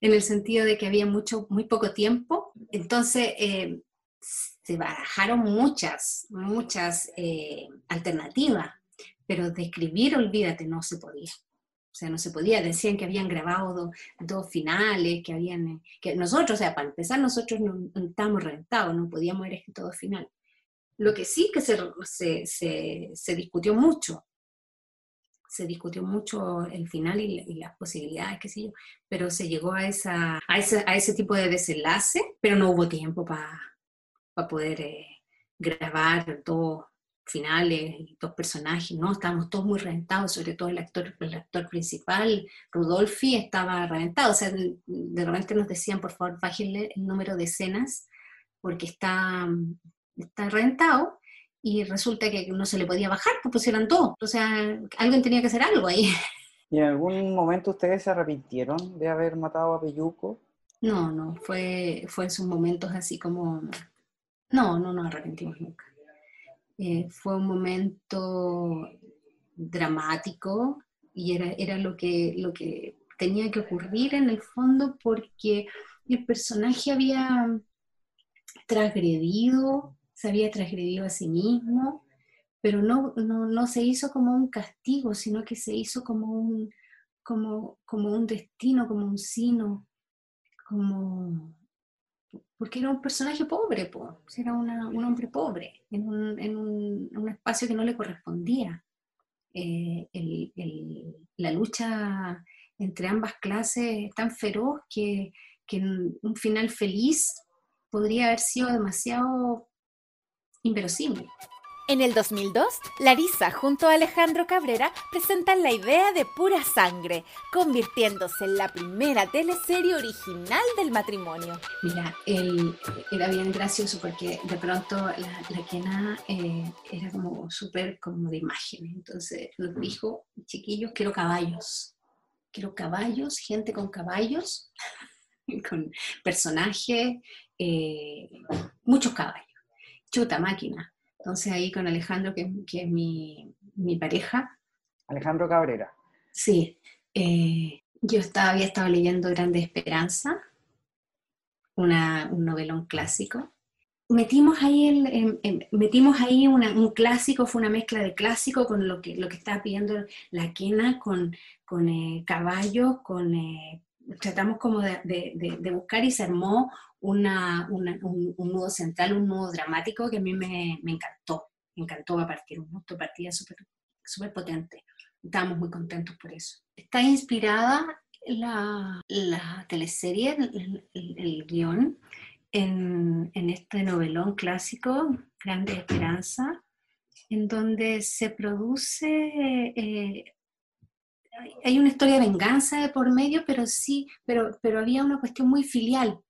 [SPEAKER 2] en el sentido de que había mucho, muy poco tiempo. Entonces, eh, se barajaron muchas, muchas eh, alternativas, pero de escribir, olvídate, no se podía. O sea, no se podía. Decían que habían grabado dos finales, que habían... que nosotros, o sea, para empezar, nosotros no, estábamos reventados, no podíamos haber escrito dos finales. Lo que sí que se, se, se, se discutió mucho se discutió mucho el final y, las posibilidades, qué sé yo, pero se llegó a, esa, a, ese, a ese tipo de desenlace, pero no hubo tiempo para poder eh, grabar dos finales y dos personajes, ¿no? Estábamos todos muy reventados, sobre todo el actor, el actor principal, Rudolfi, estaba reventado, o sea, de, repente nos decían, por favor, bájenle el número de escenas, porque está, está reventado, y resulta que no se le podía bajar, pues pusieron todo. O sea, alguien tenía que hacer algo ahí.
[SPEAKER 4] ¿Y en algún momento ustedes se arrepintieron de haber matado a Peyuco?
[SPEAKER 2] No, no, fue, fue en sus momentos así como... No, no nos arrepentimos nunca. Eh, fue un momento dramático y era, era lo, que, lo que tenía que ocurrir en el fondo porque el personaje había transgredido se había transgredido a sí mismo, pero no, no, se hizo como un castigo, sino que se hizo como un, como, como un destino, como un sino, como... Porque era un personaje pobre, era un hombre pobre, en un, en, un, espacio que no le correspondía. Eh, la lucha entre ambas clases es tan feroz que, que un final feliz podría haber sido demasiado inverosímil.
[SPEAKER 3] En el 2002, Larisa junto a Alejandro Cabrera presentan la idea de Pura Sangre, convirtiéndose en la primera teleserie original del matrimonio.
[SPEAKER 2] Mira, él, era bien gracioso porque de pronto la, la quena eh, era como súper como de imagen. Entonces nos dijo, chiquillos, quiero caballos. Quiero caballos, gente con caballos. con personajes, eh, muchos caballos, chuta máquina. Entonces ahí con Alejandro, que, es mi, pareja.
[SPEAKER 4] Alejandro Cabrera.
[SPEAKER 2] Sí, eh, yo estaba, había estado leyendo Grande Esperanza, una, un novelón clásico. Metimos ahí, el, metimos ahí un clásico, fue una mezcla de clásico con lo que, lo que estaba pidiendo la quena, con, con eh, caballos, con, eh, tratamos como de, buscar y se armó una, un, nudo central, un nudo dramático que a mí me, encantó, me encantó a partir, un gusto partida súper potente. Estábamos muy contentos por eso. Está inspirada la, la teleserie, el, guion, en, en, este novelón clásico, Grande Esperanza, en donde se produce, eh, hay una historia de venganza de por medio, pero sí, pero, pero había una cuestión muy filial,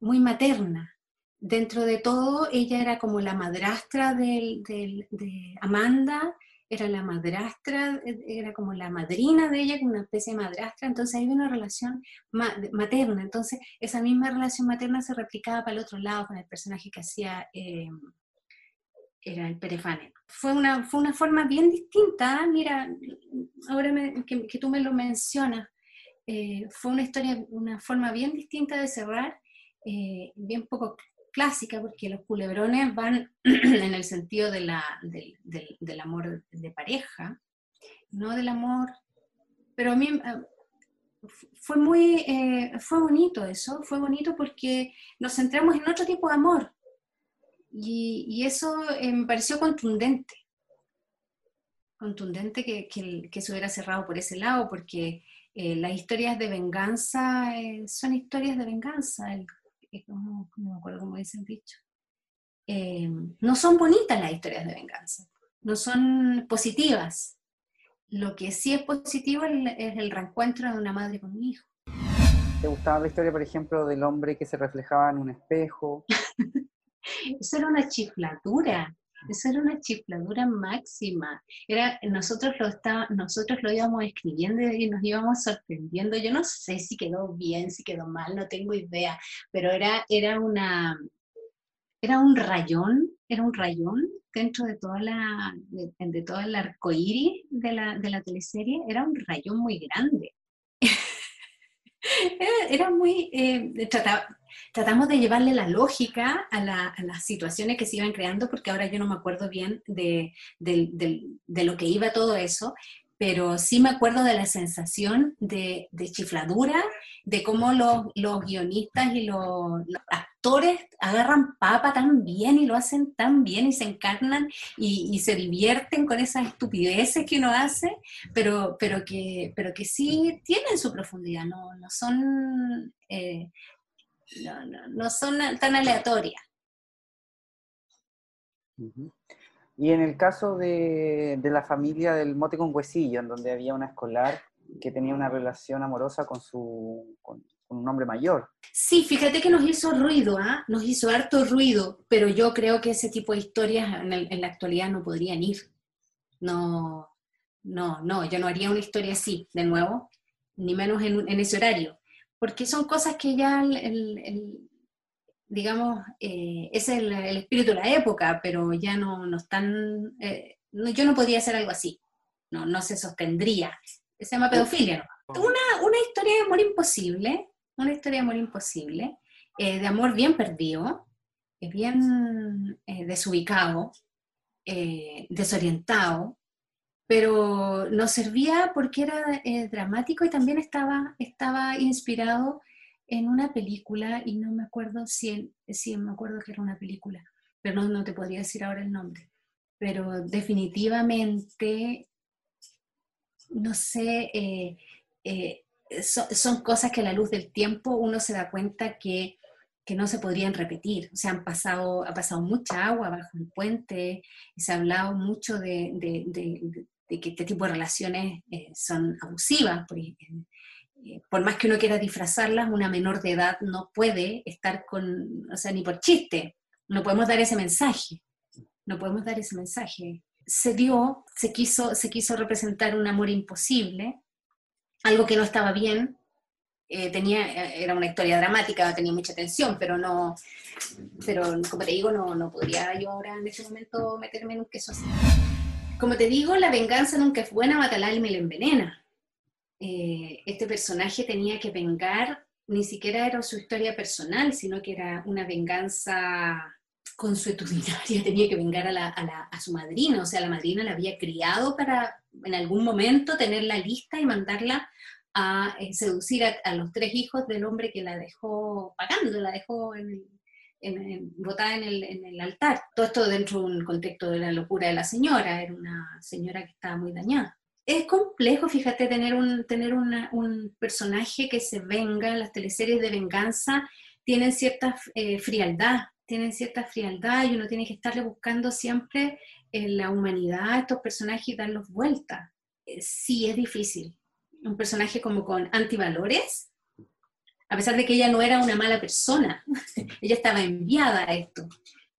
[SPEAKER 2] muy materna. Dentro de todo, ella era como la madrastra de Amanda, era la madrastra, era como la madrina de ella, una especie de madrastra, entonces hay una relación materna, entonces esa misma relación materna se replicaba para el otro lado con el personaje que hacía, eh, era el Perefane. Fue una, fue una forma bien distinta, mira, ahora que, tú me lo mencionas, eh, fue una historia, una forma bien distinta de cerrar, eh, bien poco clásica, porque los culebrones van en el sentido de la, del, amor de pareja, no del amor, pero a mí eh, fue muy, eh, fue bonito eso, fue bonito porque nos centramos en otro tipo de amor, y, eso eh, me pareció contundente, contundente que, que, se hubiera cerrado por ese lado, porque las historias de venganza son historias de venganza, el no me acuerdo cómo dice el dicho, eh, no son bonitas las historias de venganza, no son positivas. Lo que sí es positivo es el reencuentro de una madre con un hijo.
[SPEAKER 4] ¿Te gustaba la historia, por ejemplo, del hombre que se reflejaba en un espejo?
[SPEAKER 2] Eso era una chiflatura. Eso era una chifladura máxima. Era, nosotros, lo está, nosotros lo íbamos escribiendo y nos íbamos sorprendiendo. Yo no sé si quedó bien, si quedó mal, no tengo idea, pero era, era, una, era un rayón, era un rayón dentro de toda la, de, todo el arco iris de la, de la teleserie, era un rayón muy grande. era, muy, eh, tratamos de llevarle la lógica a, las situaciones que se iban creando, porque ahora yo no me acuerdo bien de, lo que iba todo eso, pero sí me acuerdo de la sensación de, chifladura, de cómo los, guionistas y los, actores agarran papa tan bien y lo hacen tan bien y se encarnan y, se divierten con esas estupideces que uno hace, pero, pero, que, pero que sí tienen su profundidad, no, no son... Eh, no, son tan aleatorias.
[SPEAKER 4] Y en el caso de, la familia del mote con huesillo, en donde había una escolar que tenía una relación amorosa con, su, con, un hombre mayor.
[SPEAKER 2] Sí, fíjate que nos hizo ruido, ¿ah? nos hizo harto ruido, pero yo creo que ese tipo de historias en, la actualidad no podrían ir. No, no, no, yo no haría una historia así, de nuevo, ni menos en, en ese horario porque son cosas que ya, el, digamos, eh, es el, espíritu de la época, pero ya no, no están, eh, yo no podría hacer algo así, no, no se sostendría. Se llama pedofilia. Una, una historia de amor imposible, una historia de amor imposible, eh, de amor bien perdido, bien desubicado, desorientado, pero nos servía porque era eh, dramático y también estaba, estaba inspirado en una película, y no me acuerdo si, si me acuerdo que era una película, pero no, no te podría decir ahora el nombre. Pero definitivamente, no sé, eh, eh, son cosas que a la luz del tiempo uno se da cuenta que, que no se podrían repetir. O sea, han pasado, ha pasado mucha agua bajo el puente, y se ha hablado mucho de, de que este tipo de relaciones eh, son abusivas. Eh, por, más que uno quiera disfrazarlas, una menor de edad no puede estar con, o sea, ni por chiste, no podemos dar ese mensaje, no podemos dar ese mensaje. Se dio, se quiso, se quiso representar un amor imposible, algo que no estaba bien, eh, tenía, era una historia dramática, tenía mucha tensión, pero no, pero como te digo, no, no podría yo ahora en este momento meterme en un queso así. Como te digo, la venganza nunca es buena, mata al alma y la envenena. Eh, este personaje tenía que vengar, ni siquiera era su historia personal, sino que era una venganza consuetudinaria, tenía que vengar a, su madrina, o sea, la madrina la había criado para en algún momento tenerla lista y mandarla a eh, seducir a, los tres hijos del hombre que la dejó pagando, la dejó en, en, botada en el, en el, altar. Todo esto dentro de un contexto de la locura de la señora, era una señora que estaba muy dañada. Es complejo, fíjate, tener un, tener una, un personaje que se venga, las teleseries de venganza tienen cierta eh, frialdad, tienen cierta frialdad y uno tiene que estarle buscando siempre en la humanidad a estos personajes y darlos vueltas. Eh, sí, es difícil. Un personaje como con antivalores, a pesar de que ella no era una mala persona, ella estaba enviada a esto.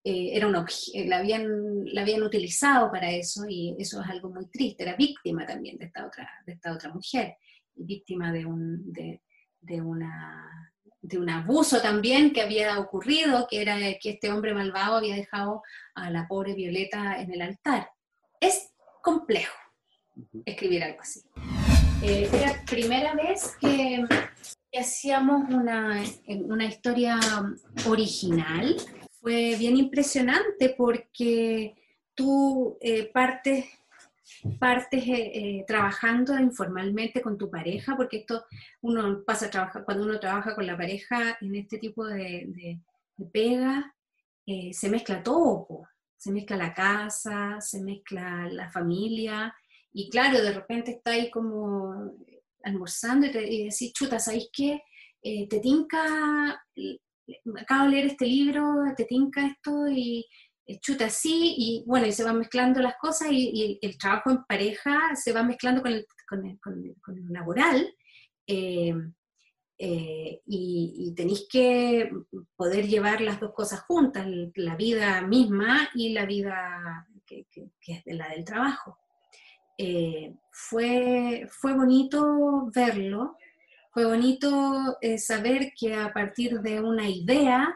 [SPEAKER 2] Eh, era una, eh, la, habían, la habían utilizado para eso y eso es algo muy triste. Era víctima también de esta otra, de esta otra mujer, víctima de, un, de, de, una, de un abuso también que había ocurrido, que era que este hombre malvado había dejado a la pobre Violeta en el altar. Es complejo escribir algo así. Eh, era la primera vez que hacíamos una, una historia original. Fue bien impresionante porque tú eh, partes, partes eh, eh, trabajando informalmente con tu pareja, porque esto uno pasa a trabajar, cuando uno trabaja con la pareja en este tipo de, de, pega, se mezcla todo, se mezcla la casa, se mezcla la familia, y claro, de repente está ahí como almorzando y, te, y decís, chuta, ¿sabéis qué? Eh, te tinca, acabo de leer este libro, te tinca esto y eh, chuta así, y bueno, y se van mezclando las cosas y, el trabajo en pareja se va mezclando con el, con el, con el, laboral. Eh, y, tenéis que poder llevar las dos cosas juntas, la vida misma y la vida que, que, que es la del trabajo. Eh, fue, fue bonito verlo, fue bonito eh, saber que a partir de una idea,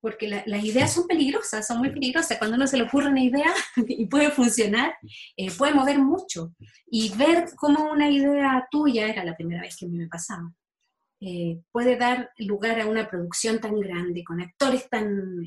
[SPEAKER 2] porque las ideas son peligrosas, son muy peligrosas, cuando uno se le ocurre una idea y puede funcionar, eh, puede mover mucho. Y ver cómo una idea tuya, era la primera vez que a mí me pasaba, puede dar lugar a una producción tan grande, con actores tan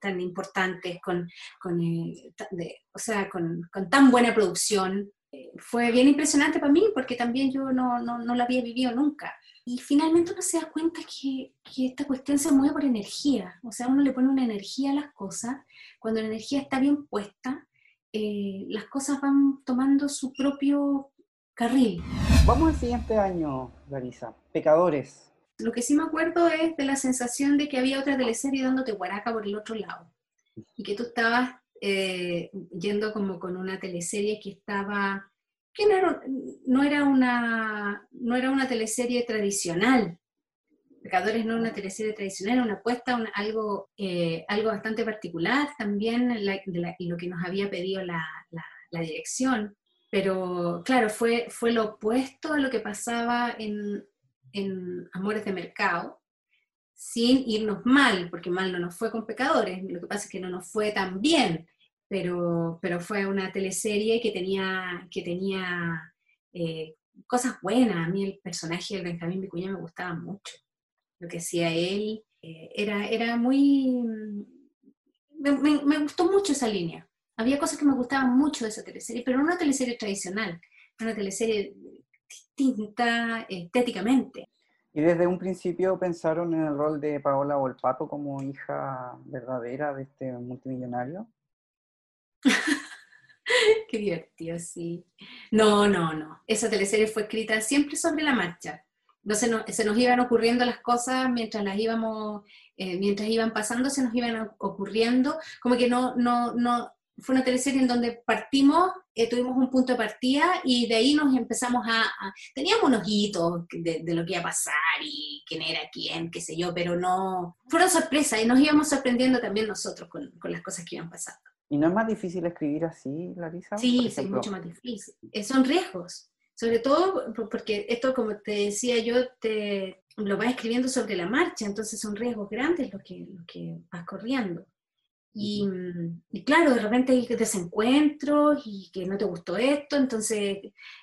[SPEAKER 2] tan importantes, con, con o sea, con, con, tan buena producción. Eh, fue bien impresionante para mí porque también yo no, no, no la había vivido nunca. Y finalmente uno se da cuenta que, que, esta cuestión se mueve por energía, o sea, uno le pone una energía a las cosas, cuando la energía está bien puesta, eh, las cosas van tomando su propio carril.
[SPEAKER 4] Vamos al siguiente año, Larisa. Pecadores.
[SPEAKER 2] Lo que sí me acuerdo es de la sensación de que había otra teleserie dándote guaraca por el otro lado. Y que tú estabas eh, yendo como con una teleserie que estaba, que no era, no era, una, no era una teleserie tradicional. Pecadores no era una teleserie tradicional, era una apuesta, algo, eh, algo bastante particular también, lo que nos había pedido la, la, dirección. Pero claro, fue, fue lo opuesto a lo que pasaba en, en Amores de Mercado, sin irnos mal, porque mal no nos fue con Pecadores, lo que pasa es que no nos fue tan bien, pero, pero fue una teleserie que tenía, que tenía eh, cosas buenas. A mí el personaje de Benjamín Vicuña me gustaba mucho. Lo que hacía él eh, era, era muy... Me, me, gustó mucho esa línea. Había cosas que me gustaban mucho de esa teleserie, pero no una teleserie tradicional, una teleserie distinta estéticamente.
[SPEAKER 4] ¿Y desde un principio pensaron en el rol de Paola Volpato como hija verdadera de este multimillonario?
[SPEAKER 2] Qué divertido, sí. No, no, no. Esa teleserie fue escrita siempre sobre la marcha. No se, nos, se nos iban ocurriendo las cosas mientras las íbamos, eh, mientras iban pasando, se nos iban ocurriendo, como que no, no, no, fue una teleserie en donde partimos, eh, tuvimos un punto de partida y de ahí nos empezamos a... teníamos unos hitos de, lo que iba a pasar y quién era quién, qué sé yo, pero no... Fueron sorpresas y nos íbamos sorprendiendo también nosotros con, con las cosas que iban pasando.
[SPEAKER 4] ¿Y no es más difícil escribir así, Larisa?
[SPEAKER 2] Sí, es mucho más difícil. Eh, son riesgos, Sobre todo porque esto, como te decía yo, te lo vas escribiendo sobre la marcha, entonces son riesgos grandes los que, lo que vas corriendo. Y, y, claro, de repente hay desencuentros y que no te gustó esto, entonces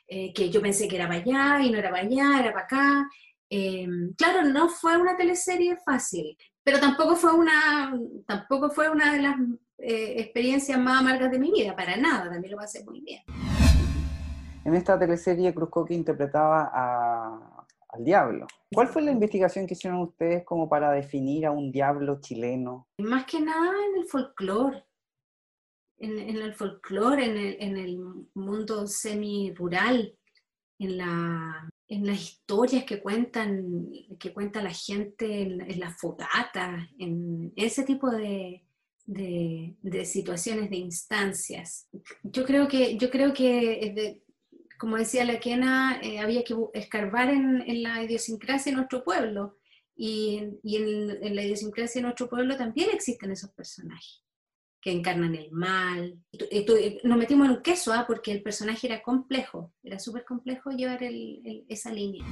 [SPEAKER 2] eh, que yo pensé que era para allá y no era para allá, era para acá. Eh, claro, no fue una teleserie fácil, pero tampoco fue una, tampoco fue una de las eh, experiencias más amargas de mi vida, para nada, también lo pasé muy bien.
[SPEAKER 4] En esta teleserie Cruz Coqui interpretaba al diablo. ¿Cuál fue la investigación que hicieron ustedes como para definir a un diablo chileno?
[SPEAKER 2] Más que nada en el folclore, en, el folclore, en el, mundo semi-rural, en, la, en las historias que cuentan, que cuenta la gente en, las fogatas, en ese tipo de, de, situaciones, de instancias. Yo creo que, yo creo que como decía la Quena, eh, había que escarbar en, la idiosincrasia de nuestro pueblo. Y, en, la idiosincrasia de nuestro pueblo también existen esos personajes que encarnan el mal. nos metimos en un queso, ¿ah? porque el personaje era complejo, era súper complejo llevar esa línea.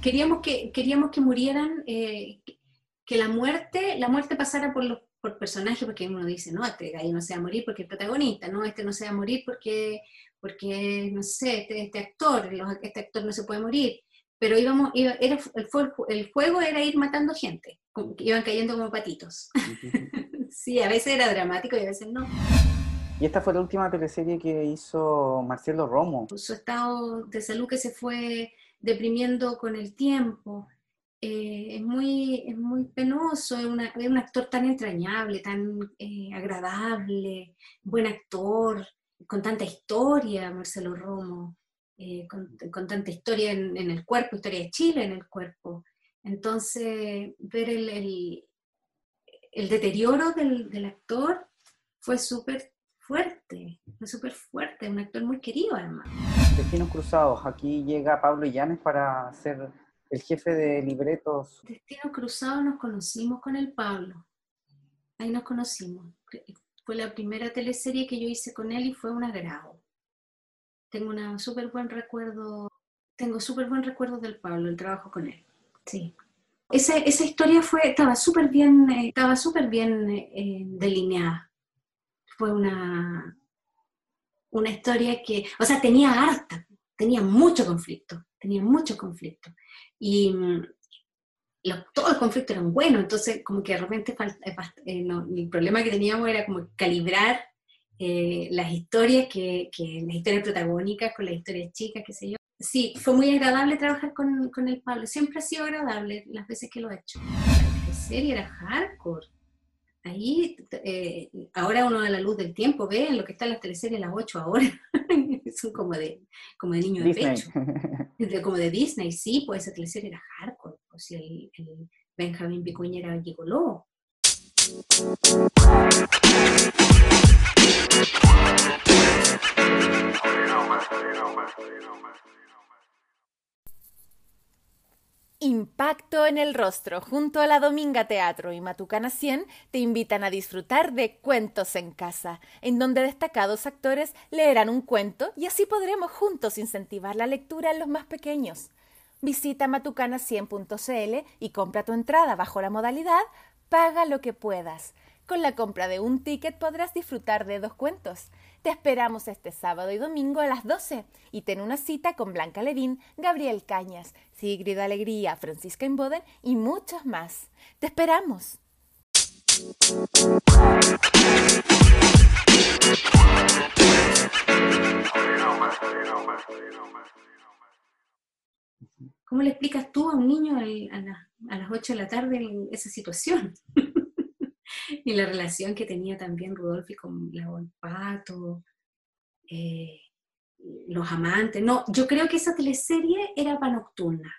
[SPEAKER 2] Queríamos que, queríamos que murieran, eh, que la muerte, la muerte pasara por los por personajes, porque uno dice, no, este ahí no se va a morir porque es protagonista, no, este no se va a morir porque porque, no sé, este, este actor, este actor no se puede morir, pero íbamos, era, el, el, juego era ir matando gente, iban cayendo como patitos. sí, a veces era dramático y a veces no.
[SPEAKER 4] Y esta fue la última teleserie que hizo Marcelo Romo.
[SPEAKER 2] Su estado de salud que se fue deprimiendo con el tiempo. Eh, es, muy, es muy penoso, es, un actor tan entrañable, tan eh, agradable, buen actor, con tanta historia, Marcelo Romo, eh, con, tanta historia en, el cuerpo, historia de Chile en el cuerpo. Entonces, ver el, el, deterioro del, actor fue súper fuerte, fue súper fuerte, un actor muy querido además.
[SPEAKER 4] Destinos Cruzados, aquí llega Pablo Llanes para ser el jefe de libretos.
[SPEAKER 2] Destinos Cruzados nos conocimos con el Pablo, ahí nos conocimos fue la primera teleserie que yo hice con él y fue un agrado. Tengo un súper buen recuerdo, tengo súper buen recuerdo del Pablo, el trabajo con él. Sí. Esa, esa historia fue, estaba súper bien, eh, estaba súper bien eh, delineada. Fue una, una historia que, o sea, tenía harta, tenía mucho conflicto, tenía mucho conflicto. Y, mm, todos los conflictos eran buenos, entonces como que de repente eh, eh, el problema que teníamos era como calibrar eh, las historias, que, que, las historias protagónicas con las historias chicas, qué sé yo. Sí, fue muy agradable trabajar con, con el Pablo, siempre ha sido agradable las veces que lo he hecho. La serie era hardcore. Ahí, ahora uno a la luz del tiempo ve lo que está en las teleseries a las 8 ahora. Son como de, como de niño de pecho. como de Disney, sí, pues esa teleserie era hardcore si el, Benjamín Picuña era gigoló.
[SPEAKER 3] Impacto en el rostro junto a la Dominga Teatro y Matucana 100 te invitan a disfrutar de Cuentos en Casa, en donde destacados actores leerán un cuento y así podremos juntos incentivar la lectura en los más pequeños. Visita matucana100.cl y compra tu entrada bajo la modalidad Paga lo que puedas. Con la compra de un ticket podrás disfrutar de dos cuentos. Te esperamos este sábado y domingo a las 12 y ten una cita con Blanca Levín, Gabriel Cañas, Sigrid Alegría, Francisca Inboden y muchos más. ¡Te esperamos!
[SPEAKER 2] ¿Cómo le explicas tú a un niño a, las 8 de la tarde esa situación? y la relación que tenía también Rudolfi con la Pato, eh, los amantes. No, yo creo que esa teleserie era para nocturna.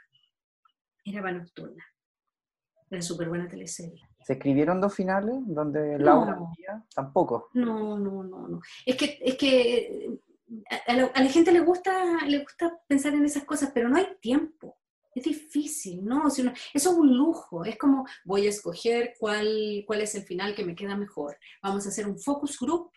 [SPEAKER 2] Era para nocturna. Era súper buena teleserie.
[SPEAKER 4] ¿Se escribieron dos finales donde Laura no, tampoco?
[SPEAKER 2] No, no, no, no. Es que, es que a, la, gente le gusta, le gusta pensar en esas cosas, pero no hay tiempo. Es difícil, ¿no? eso es un lujo, es como voy a escoger cuál, cuál es el final que me queda mejor. Vamos a hacer un focus group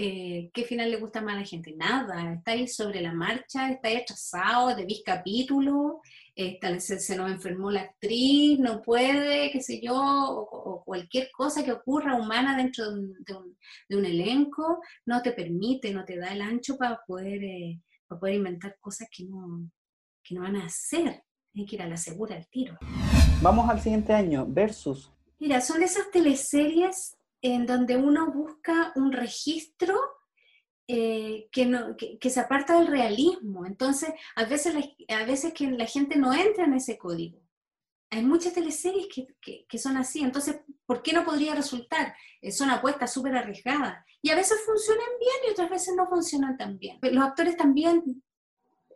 [SPEAKER 2] eh, ¿qué final le gusta más a la gente? Nada, está ahí sobre la marcha, está ahí atrasado, debís capítulo, está, se, nos enfermó la actriz, no puede, qué sé yo, o, cualquier cosa que ocurra humana dentro de un, elenco, no te permite, no te da el ancho para poder, eh, para poder inventar cosas que no, que no van a hacer. Hay que ir a la segura al tiro.
[SPEAKER 4] Vamos al siguiente año, Versus.
[SPEAKER 2] Mira, son esas teleseries en donde uno busca un registro eh, que, no, que, se aparta del realismo. Entonces, a veces, a veces que la gente no entra en ese código. Hay muchas teleseries que, que son así. Entonces, ¿por qué no podría resultar? Eh, son apuestas súper arriesgadas. Y a veces funcionan bien y otras veces no funcionan tan bien. Los actores también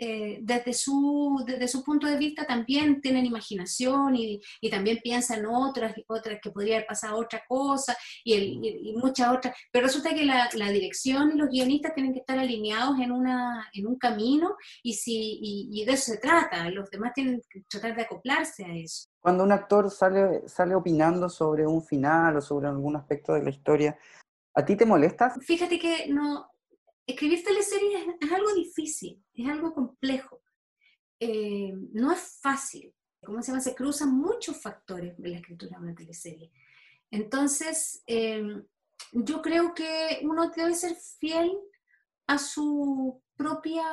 [SPEAKER 2] eh, desde, su, desde su punto de vista también tienen imaginación y, y también piensan otras, otras que podría haber pasado otra cosa y, el, y, muchas otras. Pero resulta que la, la, dirección y los guionistas tienen que estar alineados en, una, en un camino y, si, y, de eso se trata. Los demás tienen que tratar de acoplarse a eso.
[SPEAKER 4] Cuando un actor sale, sale opinando sobre un final o sobre algún aspecto de la historia, ¿a ti te molesta?
[SPEAKER 2] Fíjate que no, escribir teleseries es, algo difícil, es algo complejo. Eh, no es fácil. ¿Cómo se llama? Se cruzan muchos factores en la escritura de una teleserie. Entonces, em, yo creo que uno debe ser fiel a su propia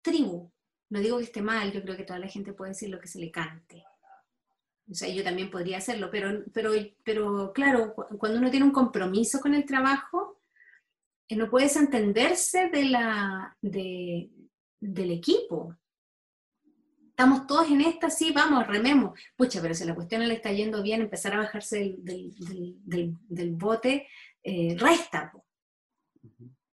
[SPEAKER 2] tribu. No digo que esté mal, yo creo que toda la gente puede decir lo que se le cante. O sea, yo también podría hacerlo, pero, pero, pero claro, cuando uno tiene un compromiso con el trabajo, no puedes entenderse de la, de, del equipo. Estamos todos en esta, sí, vamos, rememos. Pucha, pero si la cuestión le está yendo bien, empezar a bajarse del, del, del, bote, eh, resta.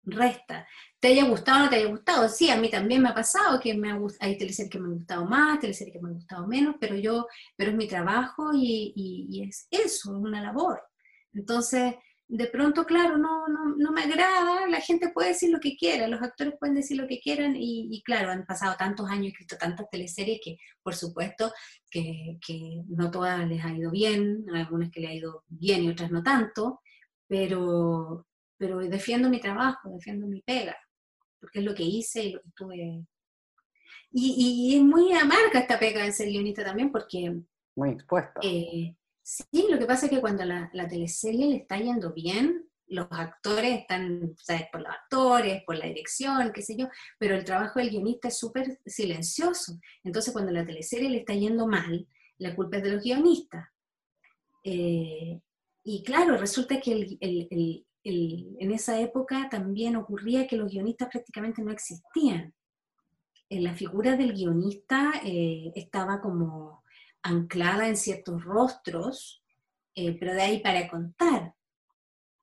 [SPEAKER 2] Resta. Te haya gustado o no te haya gustado. Sí, a mí también me ha pasado que me ha, hay teleseries que me han gustado más, teleseries que me han gustado menos, pero yo, pero es mi trabajo y, y es eso, es una labor. Entonces, de pronto, claro, no, no, no, me agrada, la gente puede decir lo que quiera, los actores pueden decir lo que quieran y, claro, han pasado tantos años, he escrito tantas teleseries que por supuesto que, que, no todas les ha ido bien, algunas que le ha ido bien y otras no tanto, pero, pero defiendo mi trabajo, defiendo mi pega, porque es lo que hice y lo que tuve. Y, y es muy amarga esta pega de ser guionista también porque...
[SPEAKER 4] Muy expuesta.
[SPEAKER 2] Eh, Sí, lo que pasa es que cuando la, teleserie le está yendo bien, los actores están, ¿sabes? Por los actores, por la dirección, qué sé yo, pero el trabajo del guionista es súper silencioso. Entonces, cuando la teleserie le está yendo mal, la culpa es de los guionistas. Eh, y claro, resulta que el, el, el, en esa época también ocurría que los guionistas prácticamente no existían. En la figura del guionista eh, estaba como anclada en ciertos rostros, eh, pero de ahí para contar.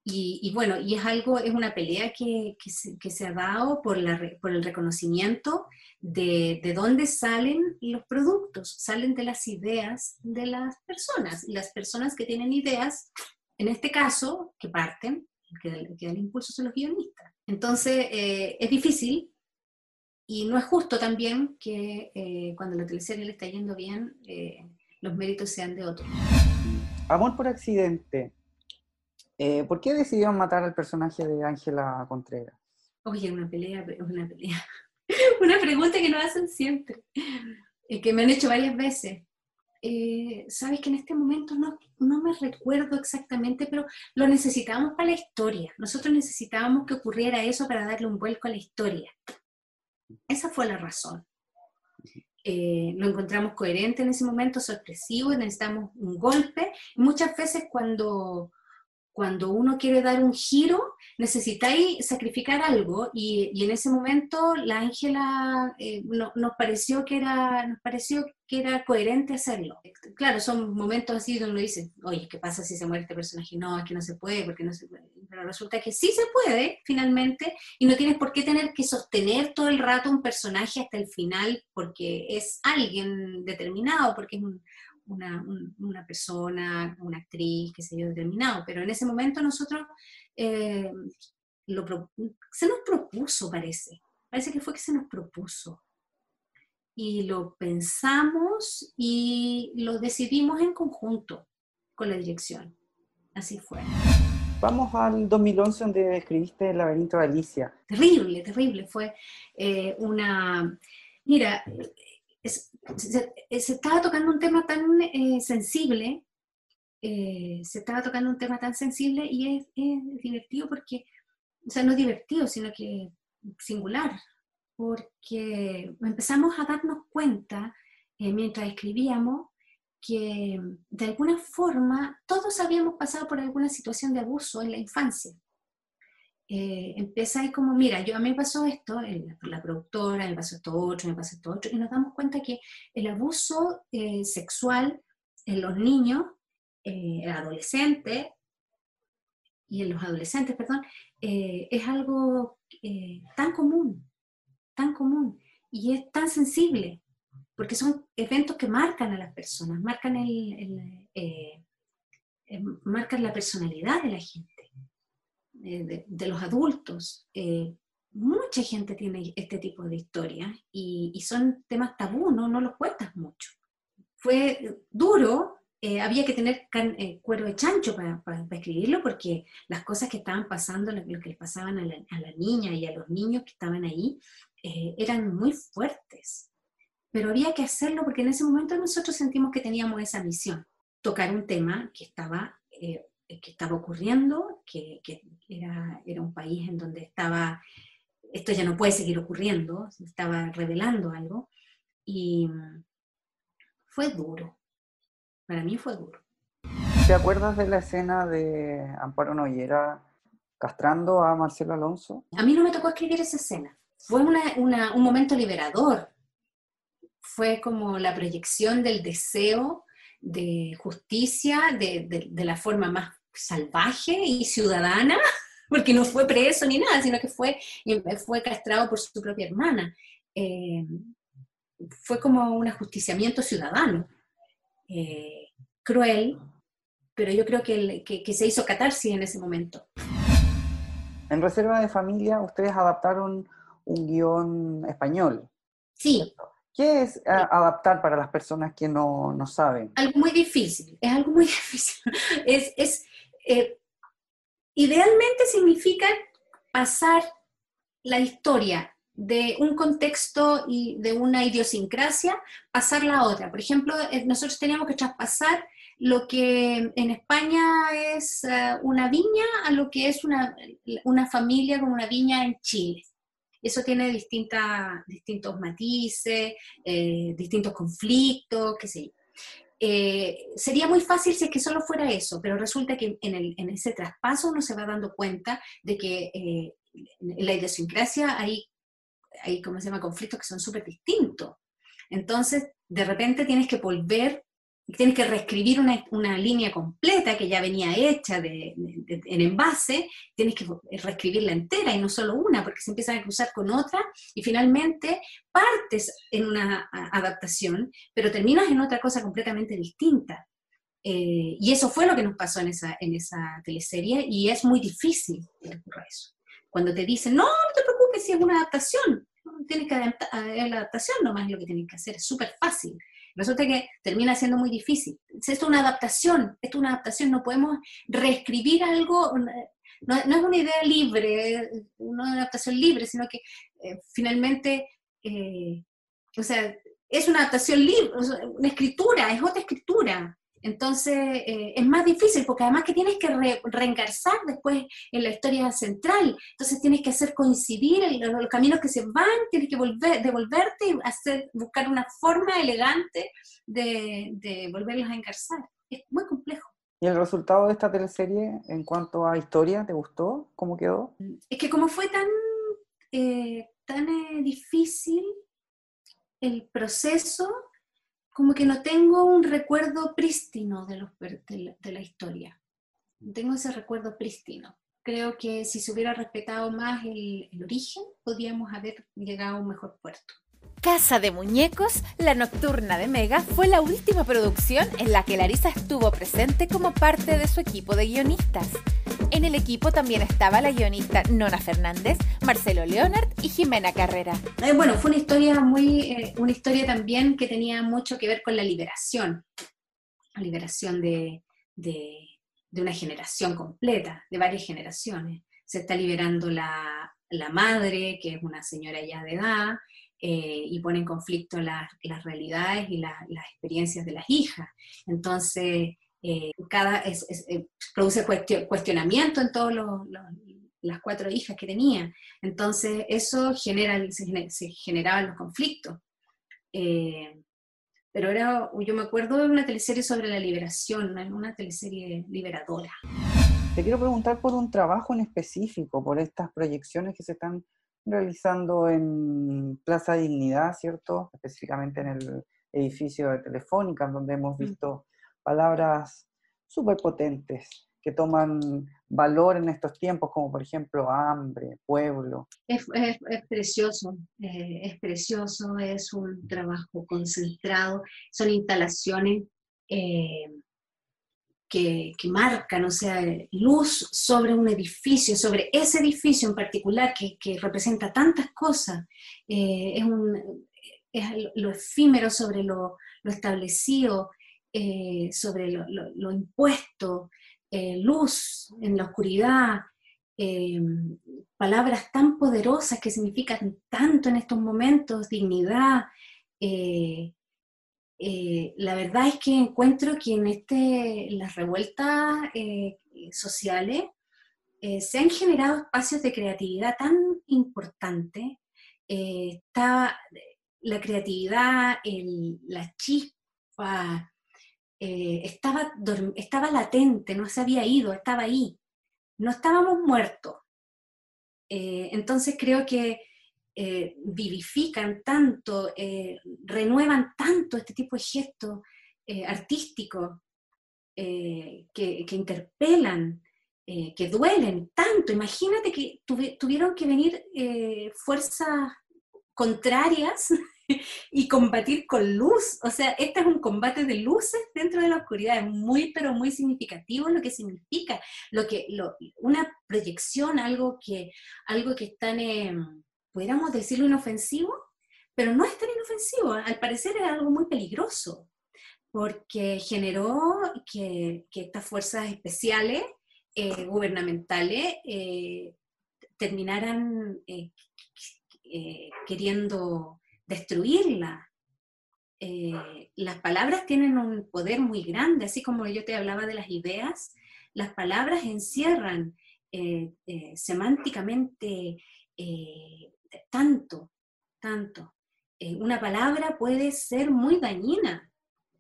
[SPEAKER 2] Y, bueno, y es algo, es una pelea que, que, se, ha dado por, la, por el reconocimiento de, de, dónde salen los productos, salen de las ideas de las personas. Y las personas que tienen ideas, en este caso, que parten, que, que dan impulso son los guionistas. Entonces, eh, es difícil, y no es justo también que eh, cuando la teleserie le está yendo bien, eh, los méritos sean de otros.
[SPEAKER 4] Amor por accidente. Eh, ¿Por qué decidieron matar al personaje de Ángela Contreras?
[SPEAKER 2] Oye, una pelea, una pelea. una pregunta que nos hacen siempre, que me han hecho varias veces. Sabes que en este momento no, no me recuerdo exactamente, pero lo necesitábamos para la historia. Nosotros necesitábamos que ocurriera eso para darle un vuelco a la historia. Esa fue la razón. Eh, lo encontramos coherente en ese momento, sorpresivo, necesitamos un golpe. Muchas veces cuando cuando uno quiere dar un giro, necesitáis sacrificar algo y, en ese momento la Ángela eh, nos, pareció que era, nos pareció que era coherente hacerlo. Claro, son momentos así donde uno dice, oye, ¿qué pasa si se muere este personaje? No, es que no se puede, porque no se puede. Pero resulta que sí se puede, finalmente, y no tienes por qué tener que sostener todo el rato un personaje hasta el final porque es alguien determinado, porque es un, una, una, persona, una actriz, que se yo, determinado, pero en ese momento nosotros eh, lo, se nos propuso, parece, parece que fue que se nos propuso. Y lo pensamos y lo decidimos en conjunto con la dirección. Así fue.
[SPEAKER 4] Vamos al 2011 donde escribiste El laberinto de Alicia.
[SPEAKER 2] Terrible, terrible. Fue eh, una... Mira, se, estaba tocando un tema tan eh, sensible, eh, se estaba tocando un tema tan sensible y es, es, divertido porque, o sea, no es divertido, sino que singular, porque empezamos a darnos cuenta mientras escribíamos que de alguna forma todos habíamos pasado por alguna situación de abuso en la infancia. Eh, empieza ahí como, mira, yo a mí me pasó esto, la productora, me pasó esto otro, me pasó esto otro, y nos damos cuenta que el abuso eh, sexual en los niños, eh, adolescentes, y en los adolescentes, perdón, eh, es algo tan común, tan común, y es tan sensible, porque son eventos que marcan a las personas, marcan, el, eh, eh, marcan la personalidad de la gente, eh, de, los adultos. mucha gente tiene este tipo de historias y, son temas tabú, ¿no? no los cuentas mucho. Fue duro, había que tener cuero de chancho para, escribirlo porque las cosas que estaban pasando, lo, que les pasaban a la, a la, niña y a los niños que estaban ahí, eran muy fuertes pero había que hacerlo porque en ese momento nosotros sentimos que teníamos esa misión, tocar un tema que estaba, eh, que estaba ocurriendo, que, era, era, un país en donde estaba, esto ya no puede seguir ocurriendo, estaba revelando algo, y fue duro, para mí fue duro.
[SPEAKER 4] ¿Te acuerdas de la escena de Amparo Noyera castrando a Marcelo Alonso?
[SPEAKER 2] A mí no me tocó escribir esa escena. Fue un momento liberador, fue como la proyección del deseo de justicia de, la forma más salvaje y ciudadana, porque no fue preso ni nada, sino que fue, fue castrado por su propia hermana. Eh, fue como un ajusticiamiento ciudadano, eh, cruel, pero yo creo que, que, se hizo catarsis en ese momento.
[SPEAKER 4] En Reserva de Familia ustedes adaptaron un guion español.
[SPEAKER 2] Sí,
[SPEAKER 4] ¿Qué es eh, adaptar para las personas que no, no, saben?
[SPEAKER 2] Algo muy difícil, es algo muy difícil. Es, es eh, idealmente significa pasar la historia de un contexto y de una idiosincrasia, pasarla a otra. Por ejemplo, eh, nosotros teníamos que traspasar lo que en España es una viña a lo que es una, una familia con una viña en Chile eso tiene distintos matices, eh, distintos conflictos, qué sé. Eh, sería muy fácil si es que solo fuera eso, pero resulta que en, ese traspaso uno se va dando cuenta de que eh, en la idiosincrasia hay, hay, ¿cómo se llama?, conflictos que son súper distintos. Entonces, de repente tienes que volver tienes que reescribir una, línea completa que ya venía hecha de, en envase, tienes que reescribirla entera y no solo una, porque se empiezan a cruzar con otra y finalmente partes en una adaptación, pero terminas en otra cosa completamente distinta. Eh, y eso fue lo que nos pasó en esa, en esa teleserie y es muy difícil que ocurra eso. Cuando te dicen, no, no te preocupes si es una adaptación, tienes que adaptar, la adaptación nomás es lo que tienes que hacer, es súper fácil. Resulta que termina siendo muy difícil. Esto es una adaptación, esto es una adaptación, no podemos reescribir algo, no, es una idea libre, una adaptación libre, sino que eh, finalmente, eh, o sea, es una adaptación libre, una escritura, es otra escritura. Entonces eh, es más difícil porque además que tienes que re reengarzar después en la historia central. Entonces tienes que hacer coincidir los, caminos que se van, tienes que volver, devolverte y hacer, buscar una forma elegante de, de volverlos a engarzar. Es muy complejo.
[SPEAKER 4] ¿Y el resultado de esta teleserie en cuanto a historia, te gustó? ¿Cómo quedó?
[SPEAKER 2] Es que como fue tan, eh, tan eh, difícil el proceso, como que no tengo un recuerdo prístino de, los, de, la, historia. No tengo ese recuerdo prístino. Creo que si se hubiera respetado más el, el origen, podríamos haber llegado a un mejor puerto.
[SPEAKER 3] Casa de Muñecos, La Nocturna de Mega, fue la última producción en la que Larisa estuvo presente como parte de su equipo de guionistas. En el equipo también estaba la guionista Nona Fernández, Marcelo Leonard y Jimena Carrera.
[SPEAKER 2] Eh, bueno, fue una historia muy, eh, una historia también que tenía mucho que ver con la liberación, la liberación de, de una generación completa, de varias generaciones. Se está liberando la, la madre, que es una señora ya de edad, eh, y pone en conflicto las realidades y las experiencias de las hijas. Entonces, eh, cada, eh, produce cuestionamiento en todas las cuatro hijas que tenía. Entonces, eso genera, se, generaban los conflictos. pero era, yo me acuerdo de una teleserie sobre la liberación, una teleserie liberadora.
[SPEAKER 4] Te quiero preguntar por un trabajo en específico, por estas proyecciones que se están realizando en Plaza Dignidad, ¿cierto? Específicamente en el edificio de Telefónica, donde hemos visto palabras súper potentes que toman valor en estos tiempos, como por ejemplo hambre, pueblo.
[SPEAKER 2] Es, precioso, eh, es precioso, es un trabajo concentrado, son instalaciones eh, que, marcan, o sea, luz sobre un edificio, sobre ese edificio en particular que, representa tantas cosas, eh, es, lo efímero sobre lo, establecido, eh, sobre lo, impuesto, eh, luz en la oscuridad, palabras tan poderosas que significan tanto en estos momentos, dignidad, la verdad es que encuentro que en este, las revueltas eh, sociales eh, se han generado espacios de creatividad tan importantes. está la creatividad, la chispa, estaba, estaba latente, no se había ido, estaba ahí. No estábamos muertos. entonces creo que eh, vivifican tanto, eh, renuevan tanto este tipo de gestos eh, artísticos que, interpelan, que duelen tanto. Imagínate que tuvieron que venir fuerzas contrarias y combatir con luz. O sea, este es un combate de luces dentro de la oscuridad. Es muy, pero muy significativo lo que significa, lo que, una proyección, algo que, algo que están pudiéramos decirlo inofensivo, pero no es tan inofensivo, al parecer es algo muy peligroso, porque generó que, estas fuerzas especiales eh, gubernamentales eh, terminaran eh, queriendo destruirla. las palabras tienen un poder muy grande, así como yo te hablaba de las ideas, las palabras encierran semánticamente tanto, tanto. Eh, una palabra puede ser muy dañina,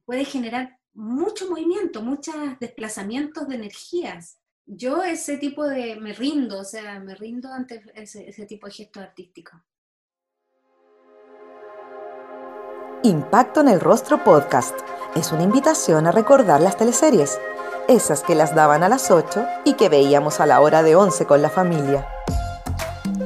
[SPEAKER 2] puede generar mucho movimiento, muchos desplazamientos de energías. Yo ese tipo de, me rindo, o sea, me rindo ante ese, ese tipo de gestos artísticos.
[SPEAKER 1] Impacto en el Rostro Podcast es una invitación a recordar las teleseries, esas que las daban a las 8 y que veíamos a la hora de 11 con la familia.